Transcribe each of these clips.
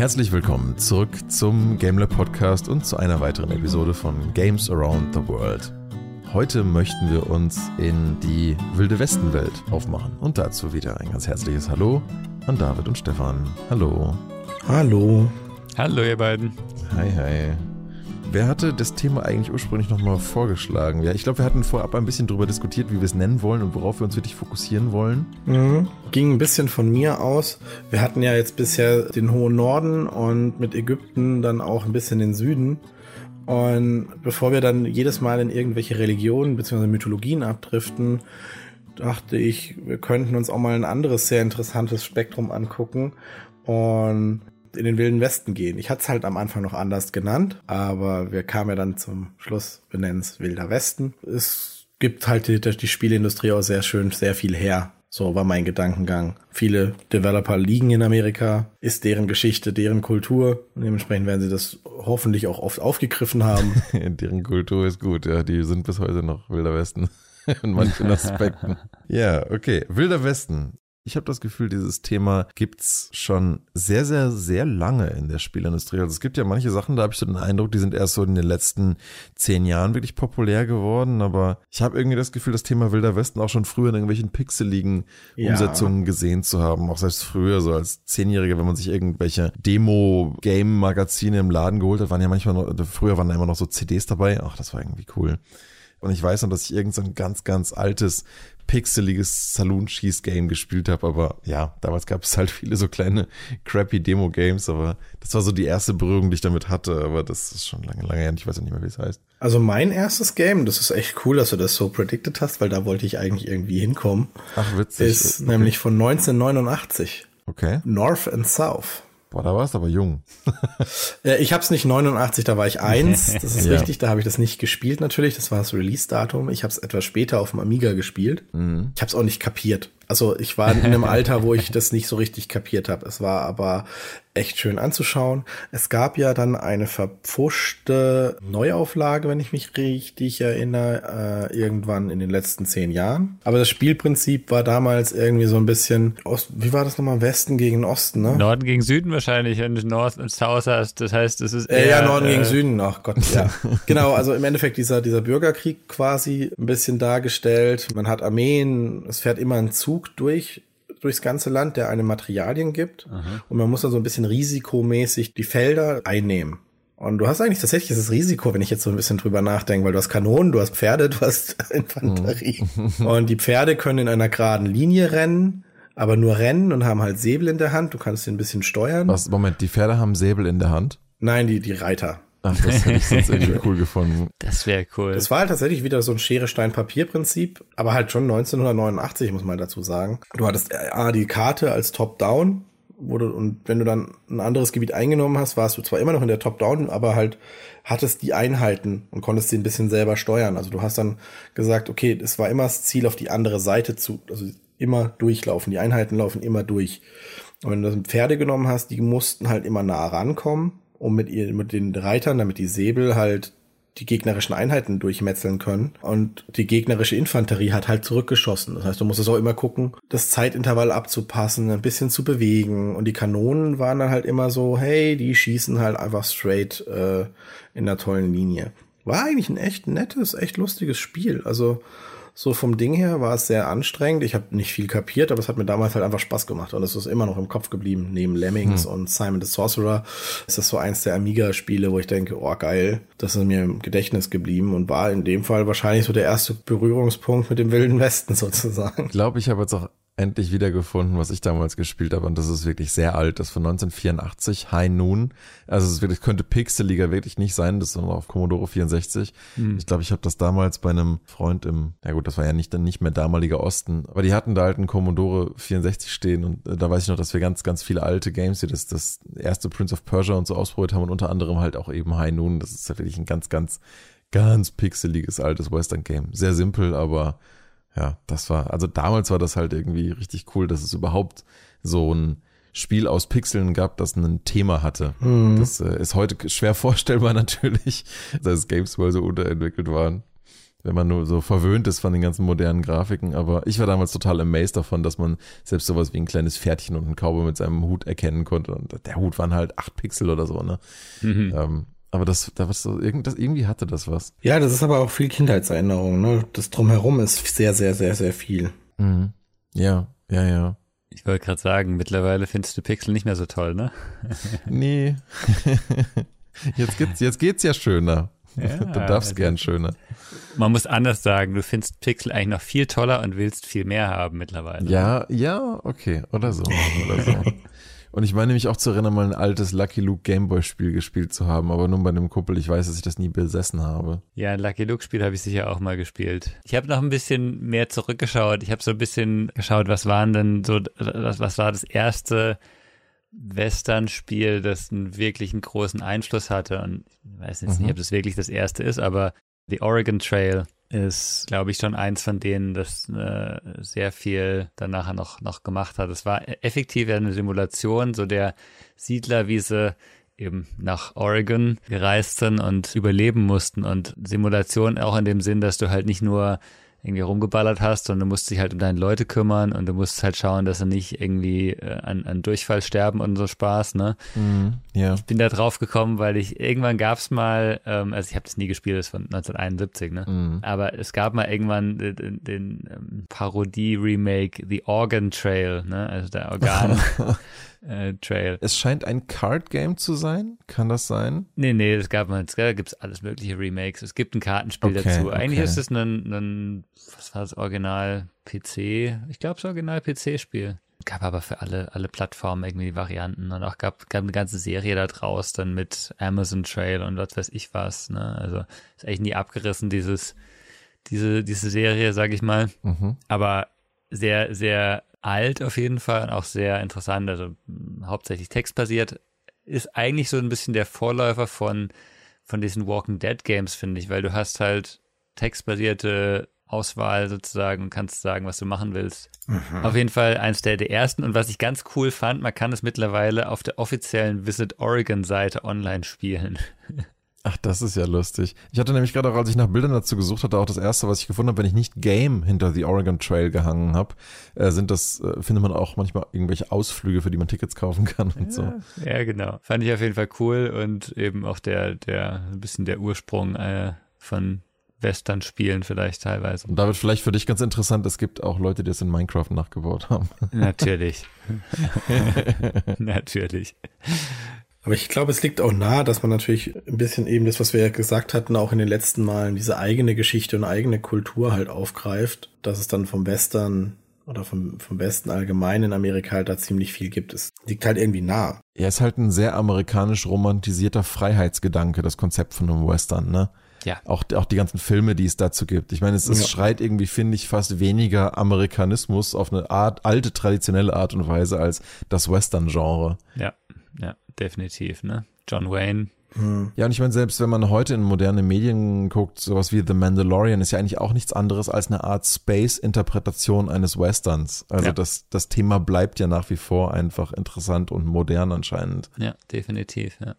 Herzlich willkommen zurück zum GameLab Podcast und zu einer weiteren Episode von Games Around the World. Heute möchten wir uns in die Wilde Westen Welt aufmachen und dazu wieder ein ganz herzliches Hallo an David und Stefan. Hallo. Hallo. Hallo ihr beiden. Hi, hi. Wer hatte das Thema eigentlich ursprünglich nochmal vorgeschlagen? Ja, ich glaube, wir hatten vorab ein bisschen darüber diskutiert, wie wir es nennen wollen und worauf wir uns wirklich fokussieren wollen. Mhm. Ging ein bisschen von mir aus. Wir hatten ja jetzt bisher den hohen Norden und mit Ägypten dann auch ein bisschen den Süden. Und bevor wir dann jedes Mal in irgendwelche Religionen bzw. Mythologien abdriften, dachte ich, wir könnten uns auch mal ein anderes sehr interessantes Spektrum angucken. Und in den Wilden Westen gehen. Ich hatte es halt am Anfang noch anders genannt, aber wir kamen ja dann zum Schluss, wir nennen es Wilder Westen. Es gibt halt die, die Spieleindustrie auch sehr schön, sehr viel her. So war mein Gedankengang. Viele Developer liegen in Amerika, ist deren Geschichte, deren Kultur. Und dementsprechend werden sie das hoffentlich auch oft aufgegriffen haben. deren Kultur ist gut, ja. Die sind bis heute noch Wilder Westen. in manchen Aspekten. ja, okay. Wilder Westen ich habe das Gefühl, dieses Thema gibt's schon sehr, sehr, sehr lange in der Spielindustrie. Also es gibt ja manche Sachen, da habe ich so den Eindruck, die sind erst so in den letzten zehn Jahren wirklich populär geworden. Aber ich habe irgendwie das Gefühl, das Thema Wilder Westen auch schon früher in irgendwelchen pixeligen ja. Umsetzungen gesehen zu haben. Auch selbst früher, so als Zehnjähriger, wenn man sich irgendwelche Demo-Game-Magazine im Laden geholt hat, waren ja manchmal noch, früher waren da immer noch so CDs dabei. Ach, das war irgendwie cool. Und ich weiß noch, dass ich irgend so ein ganz, ganz altes pixeliges Saloon-Schieß-Game gespielt habe, aber ja, damals gab es halt viele so kleine crappy Demo-Games, aber das war so die erste Berührung, die ich damit hatte, aber das ist schon lange, lange her, ich weiß auch nicht mehr, wie es heißt. Also mein erstes Game, das ist echt cool, dass du das so predicted hast, weil da wollte ich eigentlich irgendwie hinkommen. Ach, witzig. Ist okay. nämlich von 1989. Okay. North and South. Boah, da warst du aber jung. ich habe es nicht 89, da war ich eins. Das ist ja. richtig, da habe ich das nicht gespielt natürlich. Das war das Release-Datum. Ich habe es etwas später auf dem Amiga gespielt. Mhm. Ich habe es auch nicht kapiert. Also ich war in einem Alter, wo ich das nicht so richtig kapiert habe. Es war aber echt schön anzuschauen. Es gab ja dann eine verpfuschte Neuauflage, wenn ich mich richtig erinnere, äh, irgendwann in den letzten zehn Jahren. Aber das Spielprinzip war damals irgendwie so ein bisschen, Ost, wie war das nochmal, Westen gegen Osten, ne? Norden gegen Süden wahrscheinlich, wenn du North und South hast. Das heißt, es ist eher, äh, Ja, Norden äh, gegen Süden, ach Gott, ja. genau, also im Endeffekt dieser, dieser Bürgerkrieg quasi ein bisschen dargestellt. Man hat Armeen, es fährt immer ein Zug durch durchs ganze Land, der einem Materialien gibt. Aha. Und man muss dann so ein bisschen risikomäßig die Felder einnehmen. Und du hast eigentlich tatsächlich das Risiko, wenn ich jetzt so ein bisschen drüber nachdenke, weil du hast Kanonen, du hast Pferde, du hast Infanterie. Mhm. und die Pferde können in einer geraden Linie rennen, aber nur rennen und haben halt Säbel in der Hand. Du kannst sie ein bisschen steuern. Was, Moment, die Pferde haben Säbel in der Hand? Nein, die, die Reiter. Ach, das hätte ich sonst irgendwie cool gefunden. Das wäre cool. Das war halt tatsächlich wieder so ein Schere-Stein-Papier-Prinzip, aber halt schon 1989, muss man dazu sagen. Du hattest A, die Karte als Top-Down, wurde, und wenn du dann ein anderes Gebiet eingenommen hast, warst du zwar immer noch in der Top-Down, aber halt hattest die Einheiten und konntest sie ein bisschen selber steuern. Also du hast dann gesagt, okay, es war immer das Ziel, auf die andere Seite zu, also immer durchlaufen. Die Einheiten laufen immer durch. Und wenn du das Pferde genommen hast, die mussten halt immer nah rankommen um mit, ihr, mit den Reitern, damit die Säbel halt die gegnerischen Einheiten durchmetzeln können. Und die gegnerische Infanterie hat halt zurückgeschossen. Das heißt, du musst es auch immer gucken, das Zeitintervall abzupassen, ein bisschen zu bewegen. Und die Kanonen waren dann halt immer so, hey, die schießen halt einfach straight äh, in der tollen Linie. War eigentlich ein echt nettes, echt lustiges Spiel. Also so vom Ding her war es sehr anstrengend. Ich habe nicht viel kapiert, aber es hat mir damals halt einfach Spaß gemacht und es ist immer noch im Kopf geblieben. Neben Lemmings hm. und Simon the Sorcerer ist das so eins der Amiga-Spiele, wo ich denke, oh geil, das ist mir im Gedächtnis geblieben und war in dem Fall wahrscheinlich so der erste Berührungspunkt mit dem Wilden Westen sozusagen. Ich glaube, ich habe jetzt auch endlich wiedergefunden, was ich damals gespielt habe. Und das ist wirklich sehr alt. Das ist von 1984, High Noon. Also es wirklich, könnte Pixeliger wirklich nicht sein. Das ist noch auf Commodore 64. Hm. Ich glaube, ich habe das damals bei einem Freund im, ja gut, das war ja nicht nicht mehr damaliger Osten. Aber die hatten da halt einen Commodore 64 stehen. Und äh, da weiß ich noch, dass wir ganz, ganz viele alte Games, wie das, das erste Prince of Persia und so ausprobiert haben. Und unter anderem halt auch eben High Noon. Das ist ja wirklich ein ganz, ganz, ganz pixeliges altes Western Game. Sehr simpel, aber ja, das war, also damals war das halt irgendwie richtig cool, dass es überhaupt so ein Spiel aus Pixeln gab, das ein Thema hatte. Mhm. Das äh, ist heute schwer vorstellbar natürlich, dass Games wohl so unterentwickelt waren. wenn man nur so verwöhnt ist von den ganzen modernen Grafiken. Aber ich war damals total amazed davon, dass man selbst sowas wie ein kleines Pferdchen und ein Cowboy mit seinem Hut erkennen konnte. Und der Hut waren halt acht Pixel oder so, ne? Mhm. Ähm, aber das, da was so, irgend, das, irgendwie hatte das was. Ja, das ist aber auch viel Kindheitserinnerung, ne? Das drumherum ist sehr, sehr, sehr, sehr viel. Mhm. Ja, ja, ja. Ich wollte gerade sagen, mittlerweile findest du Pixel nicht mehr so toll, ne? nee. jetzt, geht's, jetzt geht's ja schöner. Ja, du darfst also, gern schöner. Man muss anders sagen, du findest Pixel eigentlich noch viel toller und willst viel mehr haben mittlerweile. Ja, ja, okay. Oder so. Oder so. Und ich meine nämlich auch zu erinnern, mal ein altes Lucky Luke Gameboy-Spiel gespielt zu haben, aber nur bei einem Kumpel. Ich weiß, dass ich das nie besessen habe. Ja, ein Lucky Luke-Spiel habe ich sicher auch mal gespielt. Ich habe noch ein bisschen mehr zurückgeschaut. Ich habe so ein bisschen geschaut, was waren denn so, was, was war das erste Western-Spiel, das einen wirklichen großen Einfluss hatte. Und ich weiß jetzt mhm. nicht, ob das wirklich das erste ist, aber The Oregon Trail ist, glaube ich, schon eins von denen, das äh, sehr viel dann nachher noch, noch gemacht hat. Es war effektiv eine Simulation, so der Siedler, wie sie eben nach Oregon gereist sind und überleben mussten und Simulation auch in dem Sinn, dass du halt nicht nur irgendwie rumgeballert hast, sondern du musst dich halt um deine Leute kümmern und du musst halt schauen, dass sie nicht irgendwie äh, an, an Durchfall sterben und so Spaß, ne? Mm, yeah. Ich bin da drauf gekommen, weil ich irgendwann gab's mal, ähm, also ich habe das nie gespielt, das ist von 1971, ne? Mm. Aber es gab mal irgendwann den, den, den ähm, Parodie-Remake The Organ Trail, ne? Also der Organ. äh, Trail. Es scheint ein Card Game zu sein. Kann das sein? Nee, nee, es gab mal, da gibt's alles mögliche Remakes. Es gibt ein Kartenspiel okay, dazu. Eigentlich okay. ist es ein, ein, was war das Original PC? Ich glaube, es Original PC-Spiel. Gab aber für alle, alle Plattformen irgendwie Varianten und auch gab, gab eine ganze Serie da draus dann mit Amazon Trail und was weiß ich was, ne? Also, ist eigentlich nie abgerissen, dieses, diese, diese Serie, sag ich mal. Mhm. Aber sehr, sehr alt auf jeden Fall und auch sehr interessant, also hm, hauptsächlich textbasiert, ist eigentlich so ein bisschen der Vorläufer von, von diesen Walking Dead Games, finde ich, weil du hast halt textbasierte Auswahl sozusagen und kannst sagen, was du machen willst. Mhm. Auf jeden Fall eins der, der ersten. Und was ich ganz cool fand, man kann es mittlerweile auf der offiziellen Visit Oregon Seite online spielen. Ach, das ist ja lustig. Ich hatte nämlich gerade auch, als ich nach Bildern dazu gesucht hatte, auch das erste, was ich gefunden habe, wenn ich nicht Game hinter the Oregon Trail gehangen habe, äh, sind das, äh, findet man auch manchmal irgendwelche Ausflüge, für die man Tickets kaufen kann und ja, so. Ja, genau. Fand ich auf jeden Fall cool und eben auch der, der, ein bisschen der Ursprung äh, von Western-Spielen vielleicht teilweise. Und da wird vielleicht für dich ganz interessant, es gibt auch Leute, die es in Minecraft nachgebaut haben. Natürlich. Natürlich. Aber ich glaube, es liegt auch nahe, dass man natürlich ein bisschen eben das, was wir ja gesagt hatten, auch in den letzten Malen, diese eigene Geschichte und eigene Kultur halt aufgreift, dass es dann vom Western oder vom, vom Westen allgemein in Amerika halt da ziemlich viel gibt. Es liegt halt irgendwie nah. Ja, ist halt ein sehr amerikanisch romantisierter Freiheitsgedanke, das Konzept von einem Western, ne? Ja. Auch, auch die ganzen Filme, die es dazu gibt. Ich meine, es, es ja. schreit irgendwie, finde ich, fast weniger Amerikanismus auf eine Art, alte, traditionelle Art und Weise als das Western-Genre. Ja ja, definitiv, ne? John Wayne. Hm. Ja, und ich meine, selbst wenn man heute in moderne Medien guckt, sowas wie The Mandalorian ist ja eigentlich auch nichts anderes als eine Art Space-Interpretation eines Westerns. Also ja. das, das Thema bleibt ja nach wie vor einfach interessant und modern anscheinend. Ja, definitiv, ja.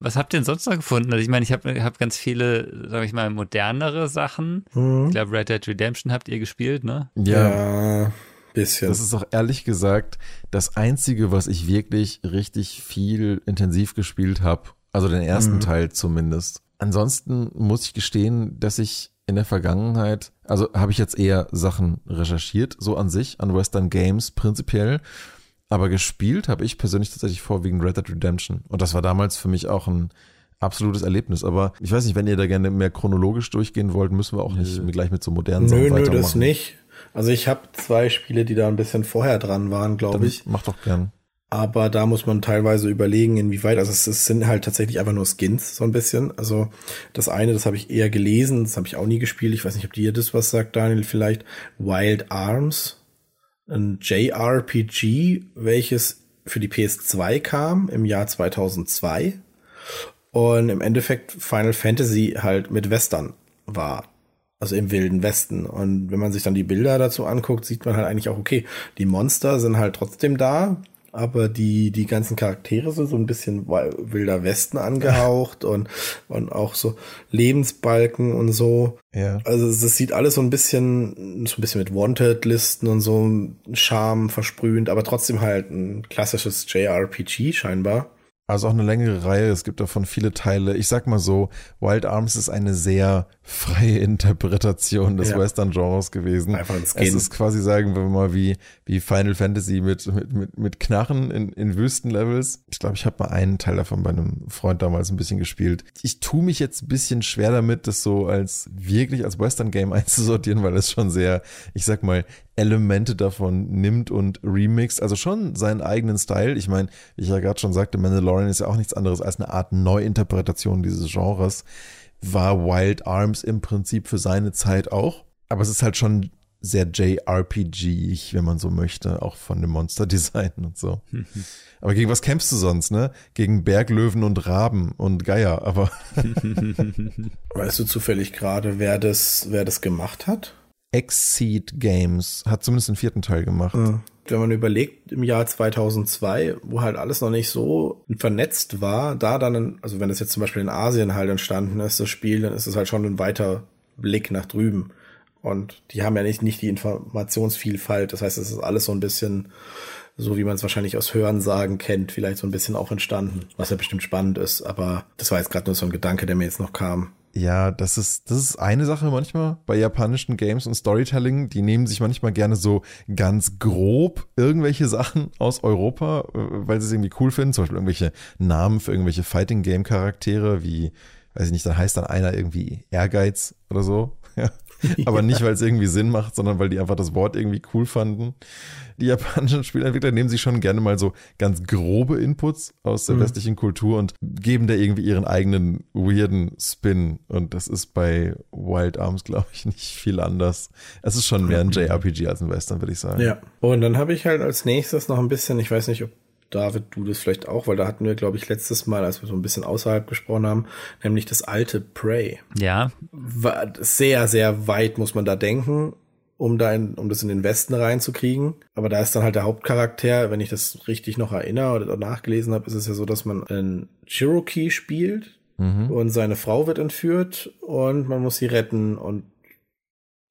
Was habt ihr denn sonst noch gefunden? Also ich meine, ich habe hab ganz viele, sag ich mal, modernere Sachen. Hm. Ich glaube, Red Dead Redemption habt ihr gespielt, ne? Ja. ja. Bisschen. Das ist auch ehrlich gesagt das Einzige, was ich wirklich richtig viel intensiv gespielt habe. Also den ersten mhm. Teil zumindest. Ansonsten muss ich gestehen, dass ich in der Vergangenheit, also habe ich jetzt eher Sachen recherchiert, so an sich, an Western Games prinzipiell. Aber gespielt habe ich persönlich tatsächlich vorwiegend Red Dead Redemption. Und das war damals für mich auch ein absolutes Erlebnis. Aber ich weiß nicht, wenn ihr da gerne mehr chronologisch durchgehen wollt, müssen wir auch nicht nö. gleich mit so modernen Sachen weitermachen. Nö, das nicht. Also ich habe zwei Spiele, die da ein bisschen vorher dran waren, glaube ich. Mach doch gern. Aber da muss man teilweise überlegen, inwieweit, also es, es, sind halt tatsächlich einfach nur Skins, so ein bisschen. Also das eine, das habe ich eher gelesen, das habe ich auch nie gespielt. Ich weiß nicht, ob dir das was sagt, Daniel, vielleicht. Wild Arms, ein JRPG, welches für die PS2 kam im Jahr 2002 und im Endeffekt Final Fantasy halt mit Western war also im Wilden Westen. Und wenn man sich dann die Bilder dazu anguckt, sieht man halt eigentlich auch, okay, die Monster sind halt trotzdem da aber die, die ganzen Charaktere sind so ein bisschen wilder Westen angehaucht und, und auch so Lebensbalken und so. Ja. Also es sieht alles so ein bisschen, so ein bisschen mit Wanted-Listen und so Charme versprühend, aber trotzdem halt ein klassisches JRPG scheinbar. Also auch eine längere Reihe, es gibt davon viele Teile. Ich sag mal so, Wild Arms ist eine sehr freie Interpretation des ja. Western-Genres gewesen. Einfach ins Skin. Es ist quasi, sagen wir mal, wie, wie Final Fantasy mit, mit, mit, mit Knarren in, in Wüstenlevels. Ich glaube, ich habe mal einen Teil davon bei einem Freund damals ein bisschen gespielt. Ich tue mich jetzt ein bisschen schwer damit, das so als wirklich als Western-Game einzusortieren, weil es schon sehr, ich sag mal, Elemente davon nimmt und remixt, also schon seinen eigenen Style. Ich meine, wie ich ja gerade schon sagte, Mandalorian ist ja auch nichts anderes als eine Art Neuinterpretation dieses Genres. War Wild Arms im Prinzip für seine Zeit auch. Aber es ist halt schon sehr JRPG, wenn man so möchte, auch von dem Monster-Design und so. aber gegen was kämpfst du sonst, ne? Gegen Berglöwen und Raben und Geier, aber. weißt du zufällig gerade, wer das, wer das gemacht hat? Exceed Games hat zumindest den vierten Teil gemacht. Wenn man überlegt, im Jahr 2002, wo halt alles noch nicht so vernetzt war, da dann, also wenn das jetzt zum Beispiel in Asien halt entstanden ist, das Spiel, dann ist es halt schon ein weiter Blick nach drüben. Und die haben ja nicht, nicht die Informationsvielfalt. Das heißt, es ist alles so ein bisschen so, wie man es wahrscheinlich aus Hörensagen kennt, vielleicht so ein bisschen auch entstanden, was ja bestimmt spannend ist. Aber das war jetzt gerade nur so ein Gedanke, der mir jetzt noch kam. Ja, das ist, das ist eine Sache manchmal bei japanischen Games und Storytelling. Die nehmen sich manchmal gerne so ganz grob irgendwelche Sachen aus Europa, äh, weil sie es irgendwie cool finden. Zum Beispiel irgendwelche Namen für irgendwelche Fighting Game Charaktere, wie, weiß ich nicht, dann heißt dann einer irgendwie Ehrgeiz oder so. Ja. Aber nicht, weil es irgendwie Sinn macht, sondern weil die einfach das Wort irgendwie cool fanden. Die japanischen Spielentwickler nehmen sich schon gerne mal so ganz grobe Inputs aus der mhm. westlichen Kultur und geben da irgendwie ihren eigenen weirden Spin. Und das ist bei Wild Arms, glaube ich, nicht viel anders. Es ist schon mehr ein JRPG als ein Western, würde ich sagen. Ja. Und dann habe ich halt als nächstes noch ein bisschen, ich weiß nicht, ob David, du das vielleicht auch, weil da hatten wir, glaube ich, letztes Mal, als wir so ein bisschen außerhalb gesprochen haben, nämlich das alte Prey. Ja. War sehr, sehr weit, muss man da denken, um da in, um das in den Westen reinzukriegen. Aber da ist dann halt der Hauptcharakter, wenn ich das richtig noch erinnere oder nachgelesen habe, ist es ja so, dass man einen Cherokee spielt mhm. und seine Frau wird entführt und man muss sie retten und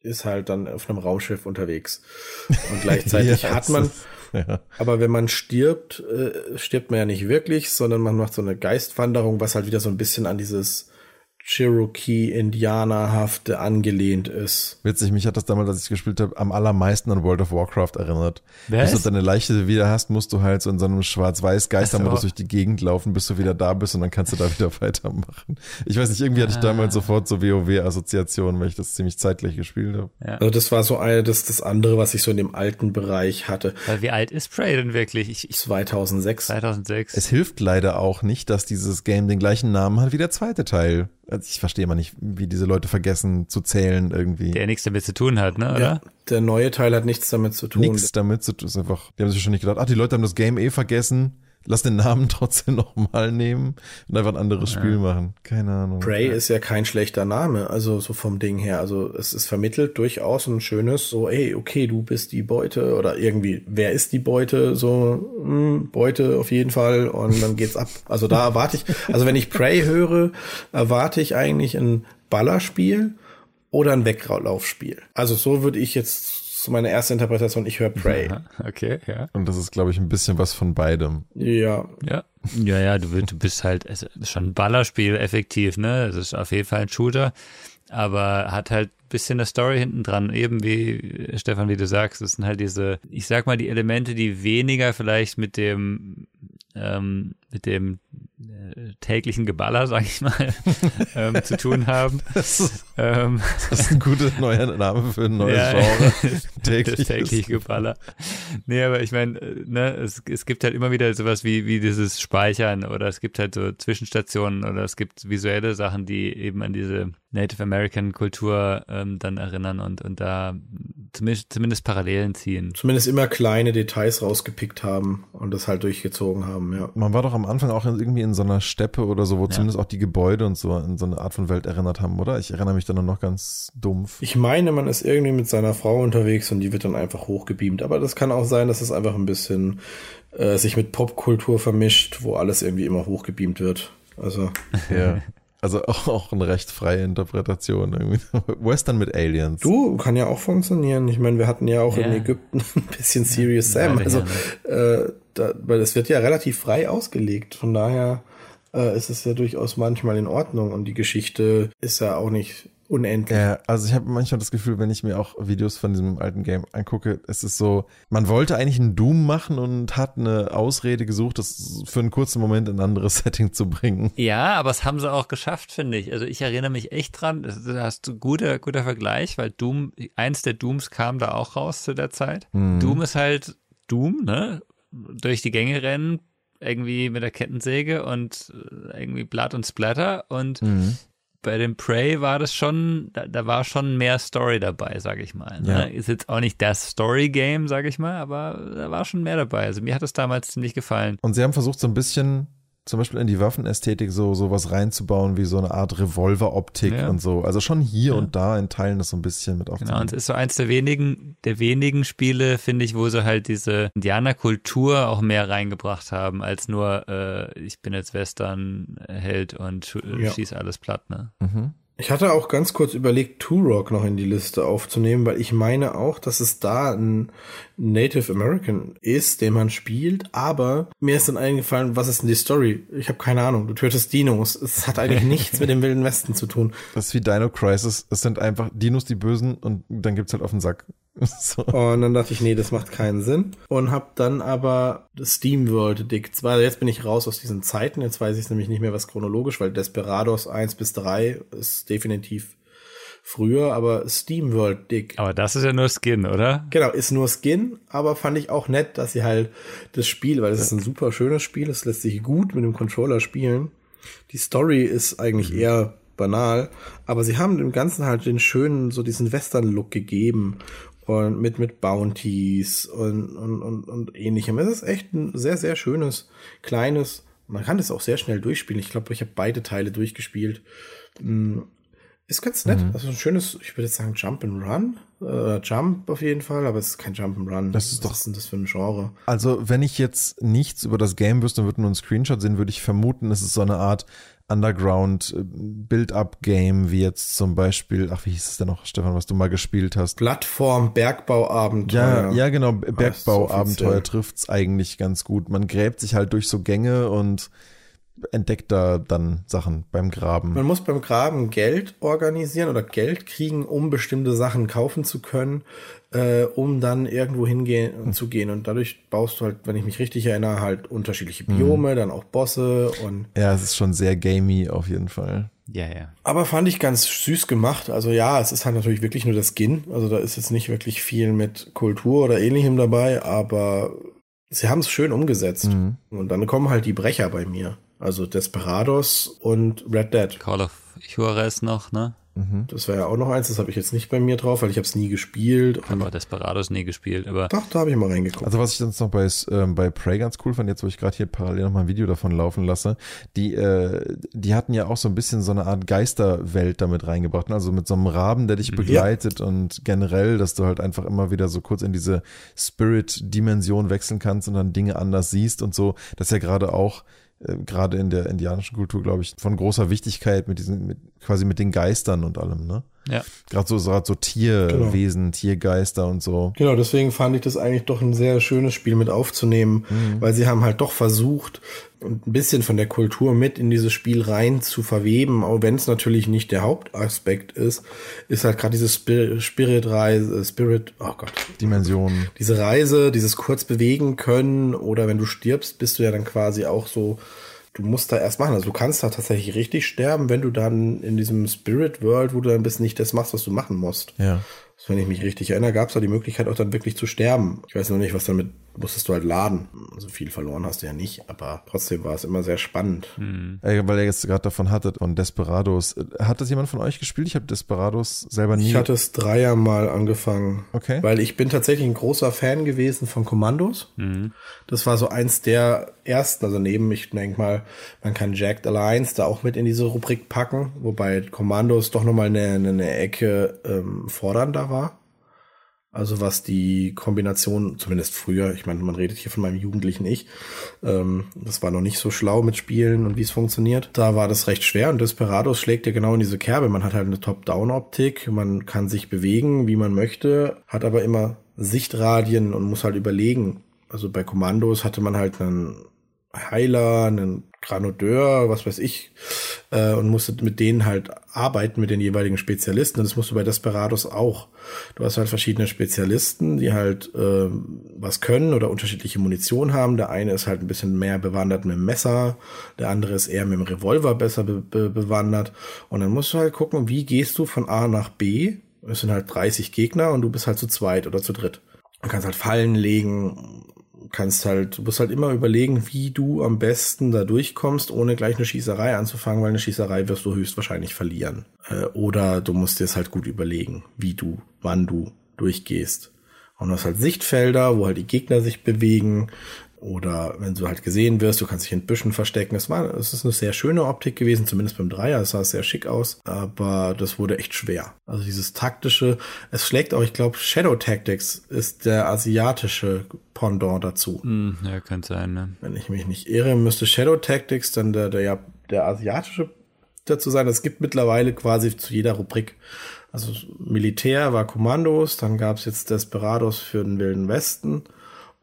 ist halt dann auf einem Raumschiff unterwegs. Und gleichzeitig ja, hat man, aber wenn man stirbt, äh, stirbt man ja nicht wirklich, sondern man macht so eine Geistwanderung, was halt wieder so ein bisschen an dieses Cherokee-Indianerhafte angelehnt ist. Witzig, mich hat das damals, als ich gespielt habe, am allermeisten an World of Warcraft erinnert. Was? Bis du deine Leiche wieder hast, musst du halt so in so einem schwarz-weiß Geistermodus so. durch die Gegend laufen, bis du wieder da bist und dann kannst du da wieder weitermachen. Ich weiß nicht, irgendwie hatte ich damals ah. sofort so WoW-Assoziationen, weil ich das ziemlich zeitgleich gespielt habe. Ja. Also das war so eine, das, das andere, was ich so in dem alten Bereich hatte. Weil wie alt ist Prey denn wirklich? Ich, ich 2006. 2006. Es hilft leider auch nicht, dass dieses Game den gleichen Namen hat wie der zweite Teil. Also ich verstehe mal nicht, wie diese Leute vergessen zu zählen irgendwie. Der nichts damit zu tun hat, ne? Oder? Ja, der neue Teil hat nichts damit zu tun. Nichts damit zu tun. Ist einfach, die haben sich schon nicht gedacht, ach, die Leute haben das Game eh vergessen lass den Namen trotzdem nochmal nehmen und einfach ein anderes ja. Spiel machen. Keine Ahnung. Prey ja. ist ja kein schlechter Name, also so vom Ding her. Also es ist vermittelt durchaus ein schönes, so, ey, okay, du bist die Beute oder irgendwie, wer ist die Beute? So, mh, hm, Beute auf jeden Fall und dann geht's ab. Also da erwarte ich, also wenn ich Prey höre, erwarte ich eigentlich ein Ballerspiel oder ein Weglaufspiel. Also so würde ich jetzt so meine erste Interpretation, ich höre Prey. Ja, okay, ja. Und das ist, glaube ich, ein bisschen was von beidem. Ja. Ja. Ja, ja, du, du bist halt, es ist schon ein Ballerspiel effektiv, ne? Es ist auf jeden Fall ein Shooter, aber hat halt bisschen eine Story hinten dran. Eben wie, Stefan, wie du sagst, es sind halt diese, ich sag mal, die Elemente, die weniger vielleicht mit dem, ähm, mit dem äh, täglichen Geballer, sag ich mal, ähm, zu tun haben. Das ist, ähm, das ist ein guter neuer Name für ein neues ja, Genre. Täglich täglich Geballer. Nee, aber ich meine, äh, ne, es, es gibt halt immer wieder sowas wie, wie dieses Speichern oder es gibt halt so Zwischenstationen oder es gibt visuelle Sachen, die eben an diese Native American Kultur ähm, dann erinnern und, und da zumindest, zumindest Parallelen ziehen. Zumindest immer kleine Details rausgepickt haben und das halt durchgezogen haben, ja. Man war doch am Anfang auch irgendwie in so einer Steppe oder so, wo ja. zumindest auch die Gebäude und so in so eine Art von Welt erinnert haben, oder? Ich erinnere mich ich dann noch ganz dumpf. Ich meine, man ist irgendwie mit seiner Frau unterwegs und die wird dann einfach hochgebeamt. Aber das kann auch sein, dass es einfach ein bisschen äh, sich mit Popkultur vermischt, wo alles irgendwie immer hochgebeamt wird. Also. Ja. Also auch, auch eine recht freie Interpretation. Irgendwie. Western mit Aliens. Du, kann ja auch funktionieren. Ich meine, wir hatten ja auch ja. in Ägypten ein bisschen Serious Sam. Also, äh, da, weil es wird ja relativ frei ausgelegt. Von daher äh, ist es ja durchaus manchmal in Ordnung. Und die Geschichte ist ja auch nicht unendlich. Ja, also ich habe manchmal das Gefühl, wenn ich mir auch Videos von diesem alten Game angucke, es ist so, man wollte eigentlich einen Doom machen und hat eine Ausrede gesucht, das für einen kurzen Moment in ein anderes Setting zu bringen. Ja, aber es haben sie auch geschafft, finde ich. Also ich erinnere mich echt dran, da hast du guter, guter Vergleich, weil Doom, eins der Dooms kam da auch raus zu der Zeit. Mhm. Doom ist halt Doom, ne? Durch die Gänge rennen, irgendwie mit der Kettensäge und äh, irgendwie Blatt und Splatter und mhm bei dem Prey war das schon, da, da war schon mehr Story dabei, sage ich mal. Ne? Ja. Ist jetzt auch nicht das Story-Game, sage ich mal, aber da war schon mehr dabei. Also mir hat es damals ziemlich gefallen. Und sie haben versucht, so ein bisschen zum Beispiel in die Waffenästhetik so sowas reinzubauen wie so eine Art Revolveroptik ja. und so. Also schon hier ja. und da in Teilen das so ein bisschen mit aufzunehmen. Genau, und es ist so eins der wenigen, der wenigen Spiele, finde ich, wo sie halt diese Indianerkultur auch mehr reingebracht haben, als nur äh, ich bin jetzt Western-Held und ja. schieß alles platt, ne? Mhm. Ich hatte auch ganz kurz überlegt, Turok noch in die Liste aufzunehmen, weil ich meine auch, dass es da ein Native American ist, den man spielt, aber mir ist dann eingefallen, was ist denn die Story? Ich habe keine Ahnung. Du tötest Dinos. Es hat eigentlich nichts mit dem Wilden Westen zu tun. Das ist wie Dino Crisis. Es sind einfach Dinos die Bösen und dann gibt's halt auf den Sack. so. Und dann dachte ich, nee, das macht keinen Sinn. Und hab dann aber Steam World Dick 2, jetzt bin ich raus aus diesen Zeiten, jetzt weiß ich nämlich nicht mehr was chronologisch, weil Desperados 1 bis 3 ist definitiv früher, aber Steam World Dick. Aber das ist ja nur Skin, oder? Genau, ist nur Skin, aber fand ich auch nett, dass sie halt das Spiel, weil es ist ein super schönes Spiel, es lässt sich gut mit dem Controller spielen. Die Story ist eigentlich mhm. eher banal, aber sie haben dem Ganzen halt den schönen, so diesen Western-Look gegeben und mit, mit Bounties und, und, und, und ähnlichem. Es ist echt ein sehr, sehr schönes, kleines, man kann das auch sehr schnell durchspielen. Ich glaube, ich habe beide Teile durchgespielt. Ist ganz nett. Mhm. Also ein schönes, ich würde jetzt sagen, Jump and Run. Äh, Jump auf jeden Fall, aber es ist kein Jump and Run. Das ist doch, Was ist denn das für ein Genre? Also, wenn ich jetzt nichts über das Game wüsste und würde nur einen Screenshot sehen, würde ich vermuten, es ist so eine Art Underground äh, wie jetzt zum Beispiel, ach, wie hieß es denn noch, Stefan, was du mal gespielt hast? Plattform, Bergbauabenteuer. Ja, ja, genau, Bergbauabenteuer trifft's eigentlich ganz gut. Man gräbt sich halt durch so Gänge und entdeckt da dann Sachen beim Graben. Man muss beim Graben Geld organisieren oder Geld kriegen, um bestimmte Sachen kaufen zu können, äh, um dann irgendwo hingehen hm. zu gehen. Und dadurch baust du halt, wenn ich mich richtig erinnere, halt unterschiedliche Biome, hm. dann auch Bosse und. Ja, es ist schon sehr gamey auf jeden Fall. Ja, ja. Aber fand ich ganz süß gemacht. Also ja, es ist halt natürlich wirklich nur das Skin. Also da ist jetzt nicht wirklich viel mit Kultur oder ähnlichem dabei, aber sie haben es schön umgesetzt. Mhm. Und dann kommen halt die Brecher bei mir. Also Desperados und Red Dead. Call of Juarez noch, ne? Mhm. Das wäre ja auch noch eins, das habe ich jetzt nicht bei mir drauf, weil ich habe es nie gespielt. Ich habe auch Desperados nie gespielt, aber. Doch, da habe ich mal reingeguckt. Also was ich sonst noch bei, ähm, bei Prey ganz cool fand, jetzt wo ich gerade hier parallel noch mal ein Video davon laufen lasse, die, äh, die hatten ja auch so ein bisschen so eine Art Geisterwelt damit reingebracht. Ne? Also mit so einem Raben, der dich begleitet ja. und generell, dass du halt einfach immer wieder so kurz in diese Spirit-Dimension wechseln kannst und dann Dinge anders siehst und so. Das ist ja gerade auch äh, gerade in der indianischen Kultur, glaube ich, von großer Wichtigkeit mit diesen, mit, quasi mit den Geistern und allem, ne? Ja. Gerade so, so, so Tierwesen, genau. Tiergeister und so. Genau, deswegen fand ich das eigentlich doch ein sehr schönes Spiel mit aufzunehmen, mhm. weil sie haben halt doch versucht, ein bisschen von der Kultur mit in dieses Spiel rein zu verweben, auch wenn es natürlich nicht der Hauptaspekt ist, ist halt gerade diese Spirit-Reise, Spirit, oh Gott. Dimension. Diese Reise, dieses kurz bewegen können oder wenn du stirbst, bist du ja dann quasi auch so du musst da erst machen. Also du kannst da tatsächlich richtig sterben, wenn du dann in diesem Spirit World, wo du dann bist, nicht das machst, was du machen musst. Ja. Also wenn ich mich richtig erinnere, gab es da die Möglichkeit auch dann wirklich zu sterben. Ich weiß noch nicht, was dann mit musstest du halt laden. Also viel verloren hast du ja nicht, aber trotzdem war es immer sehr spannend. Mhm. Weil ihr jetzt gerade davon hattet, von Desperados. Hat das jemand von euch gespielt? Ich habe Desperados selber nie. Ich hatte es dreier mal angefangen. Okay. Weil ich bin tatsächlich ein großer Fan gewesen von Kommandos. Mhm. Das war so eins der ersten, also neben, ich denke mal, man kann Jacked Alliance da auch mit in diese Rubrik packen, wobei Kommandos doch nochmal eine, eine Ecke ähm, fordernder war. Also was die Kombination, zumindest früher, ich meine, man redet hier von meinem jugendlichen Ich, ähm, das war noch nicht so schlau mit Spielen und wie es funktioniert. Da war das recht schwer und Desperados schlägt ja genau in diese Kerbe. Man hat halt eine Top-Down-Optik, man kann sich bewegen, wie man möchte, hat aber immer Sichtradien und muss halt überlegen. Also bei Kommandos hatte man halt einen Heiler, einen Granodeur, was weiß ich, äh, und musste mit denen halt arbeiten, mit den jeweiligen Spezialisten. Und das musst du bei Desperados auch. Du hast halt verschiedene Spezialisten, die halt äh, was können oder unterschiedliche Munition haben. Der eine ist halt ein bisschen mehr bewandert mit dem Messer, der andere ist eher mit dem Revolver besser be be bewandert. Und dann musst du halt gucken, wie gehst du von A nach B. Es sind halt 30 Gegner und du bist halt zu zweit oder zu dritt. Du kannst halt Fallen legen, kannst halt, du musst halt immer überlegen, wie du am besten da durchkommst, ohne gleich eine Schießerei anzufangen, weil eine Schießerei wirst du höchstwahrscheinlich verlieren. Äh, oder du musst dir es halt gut überlegen, wie du, wann du durchgehst. Und du hast halt Sichtfelder, wo halt die Gegner sich bewegen. Oder wenn du halt gesehen wirst, du kannst dich in Büschen verstecken. Es war, es ist eine sehr schöne Optik gewesen, zumindest beim Dreier. Es sah sehr schick aus, aber das wurde echt schwer. Also dieses taktische, es schlägt auch, ich glaube, Shadow Tactics ist der asiatische Pendant dazu. Mm, ja, könnte sein, ne? Wenn ich mich nicht irre, müsste Shadow Tactics dann der, der, der asiatische dazu sein. Es gibt mittlerweile quasi zu jeder Rubrik also Militär war Kommandos, dann gab's jetzt Desperados für den Wilden Westen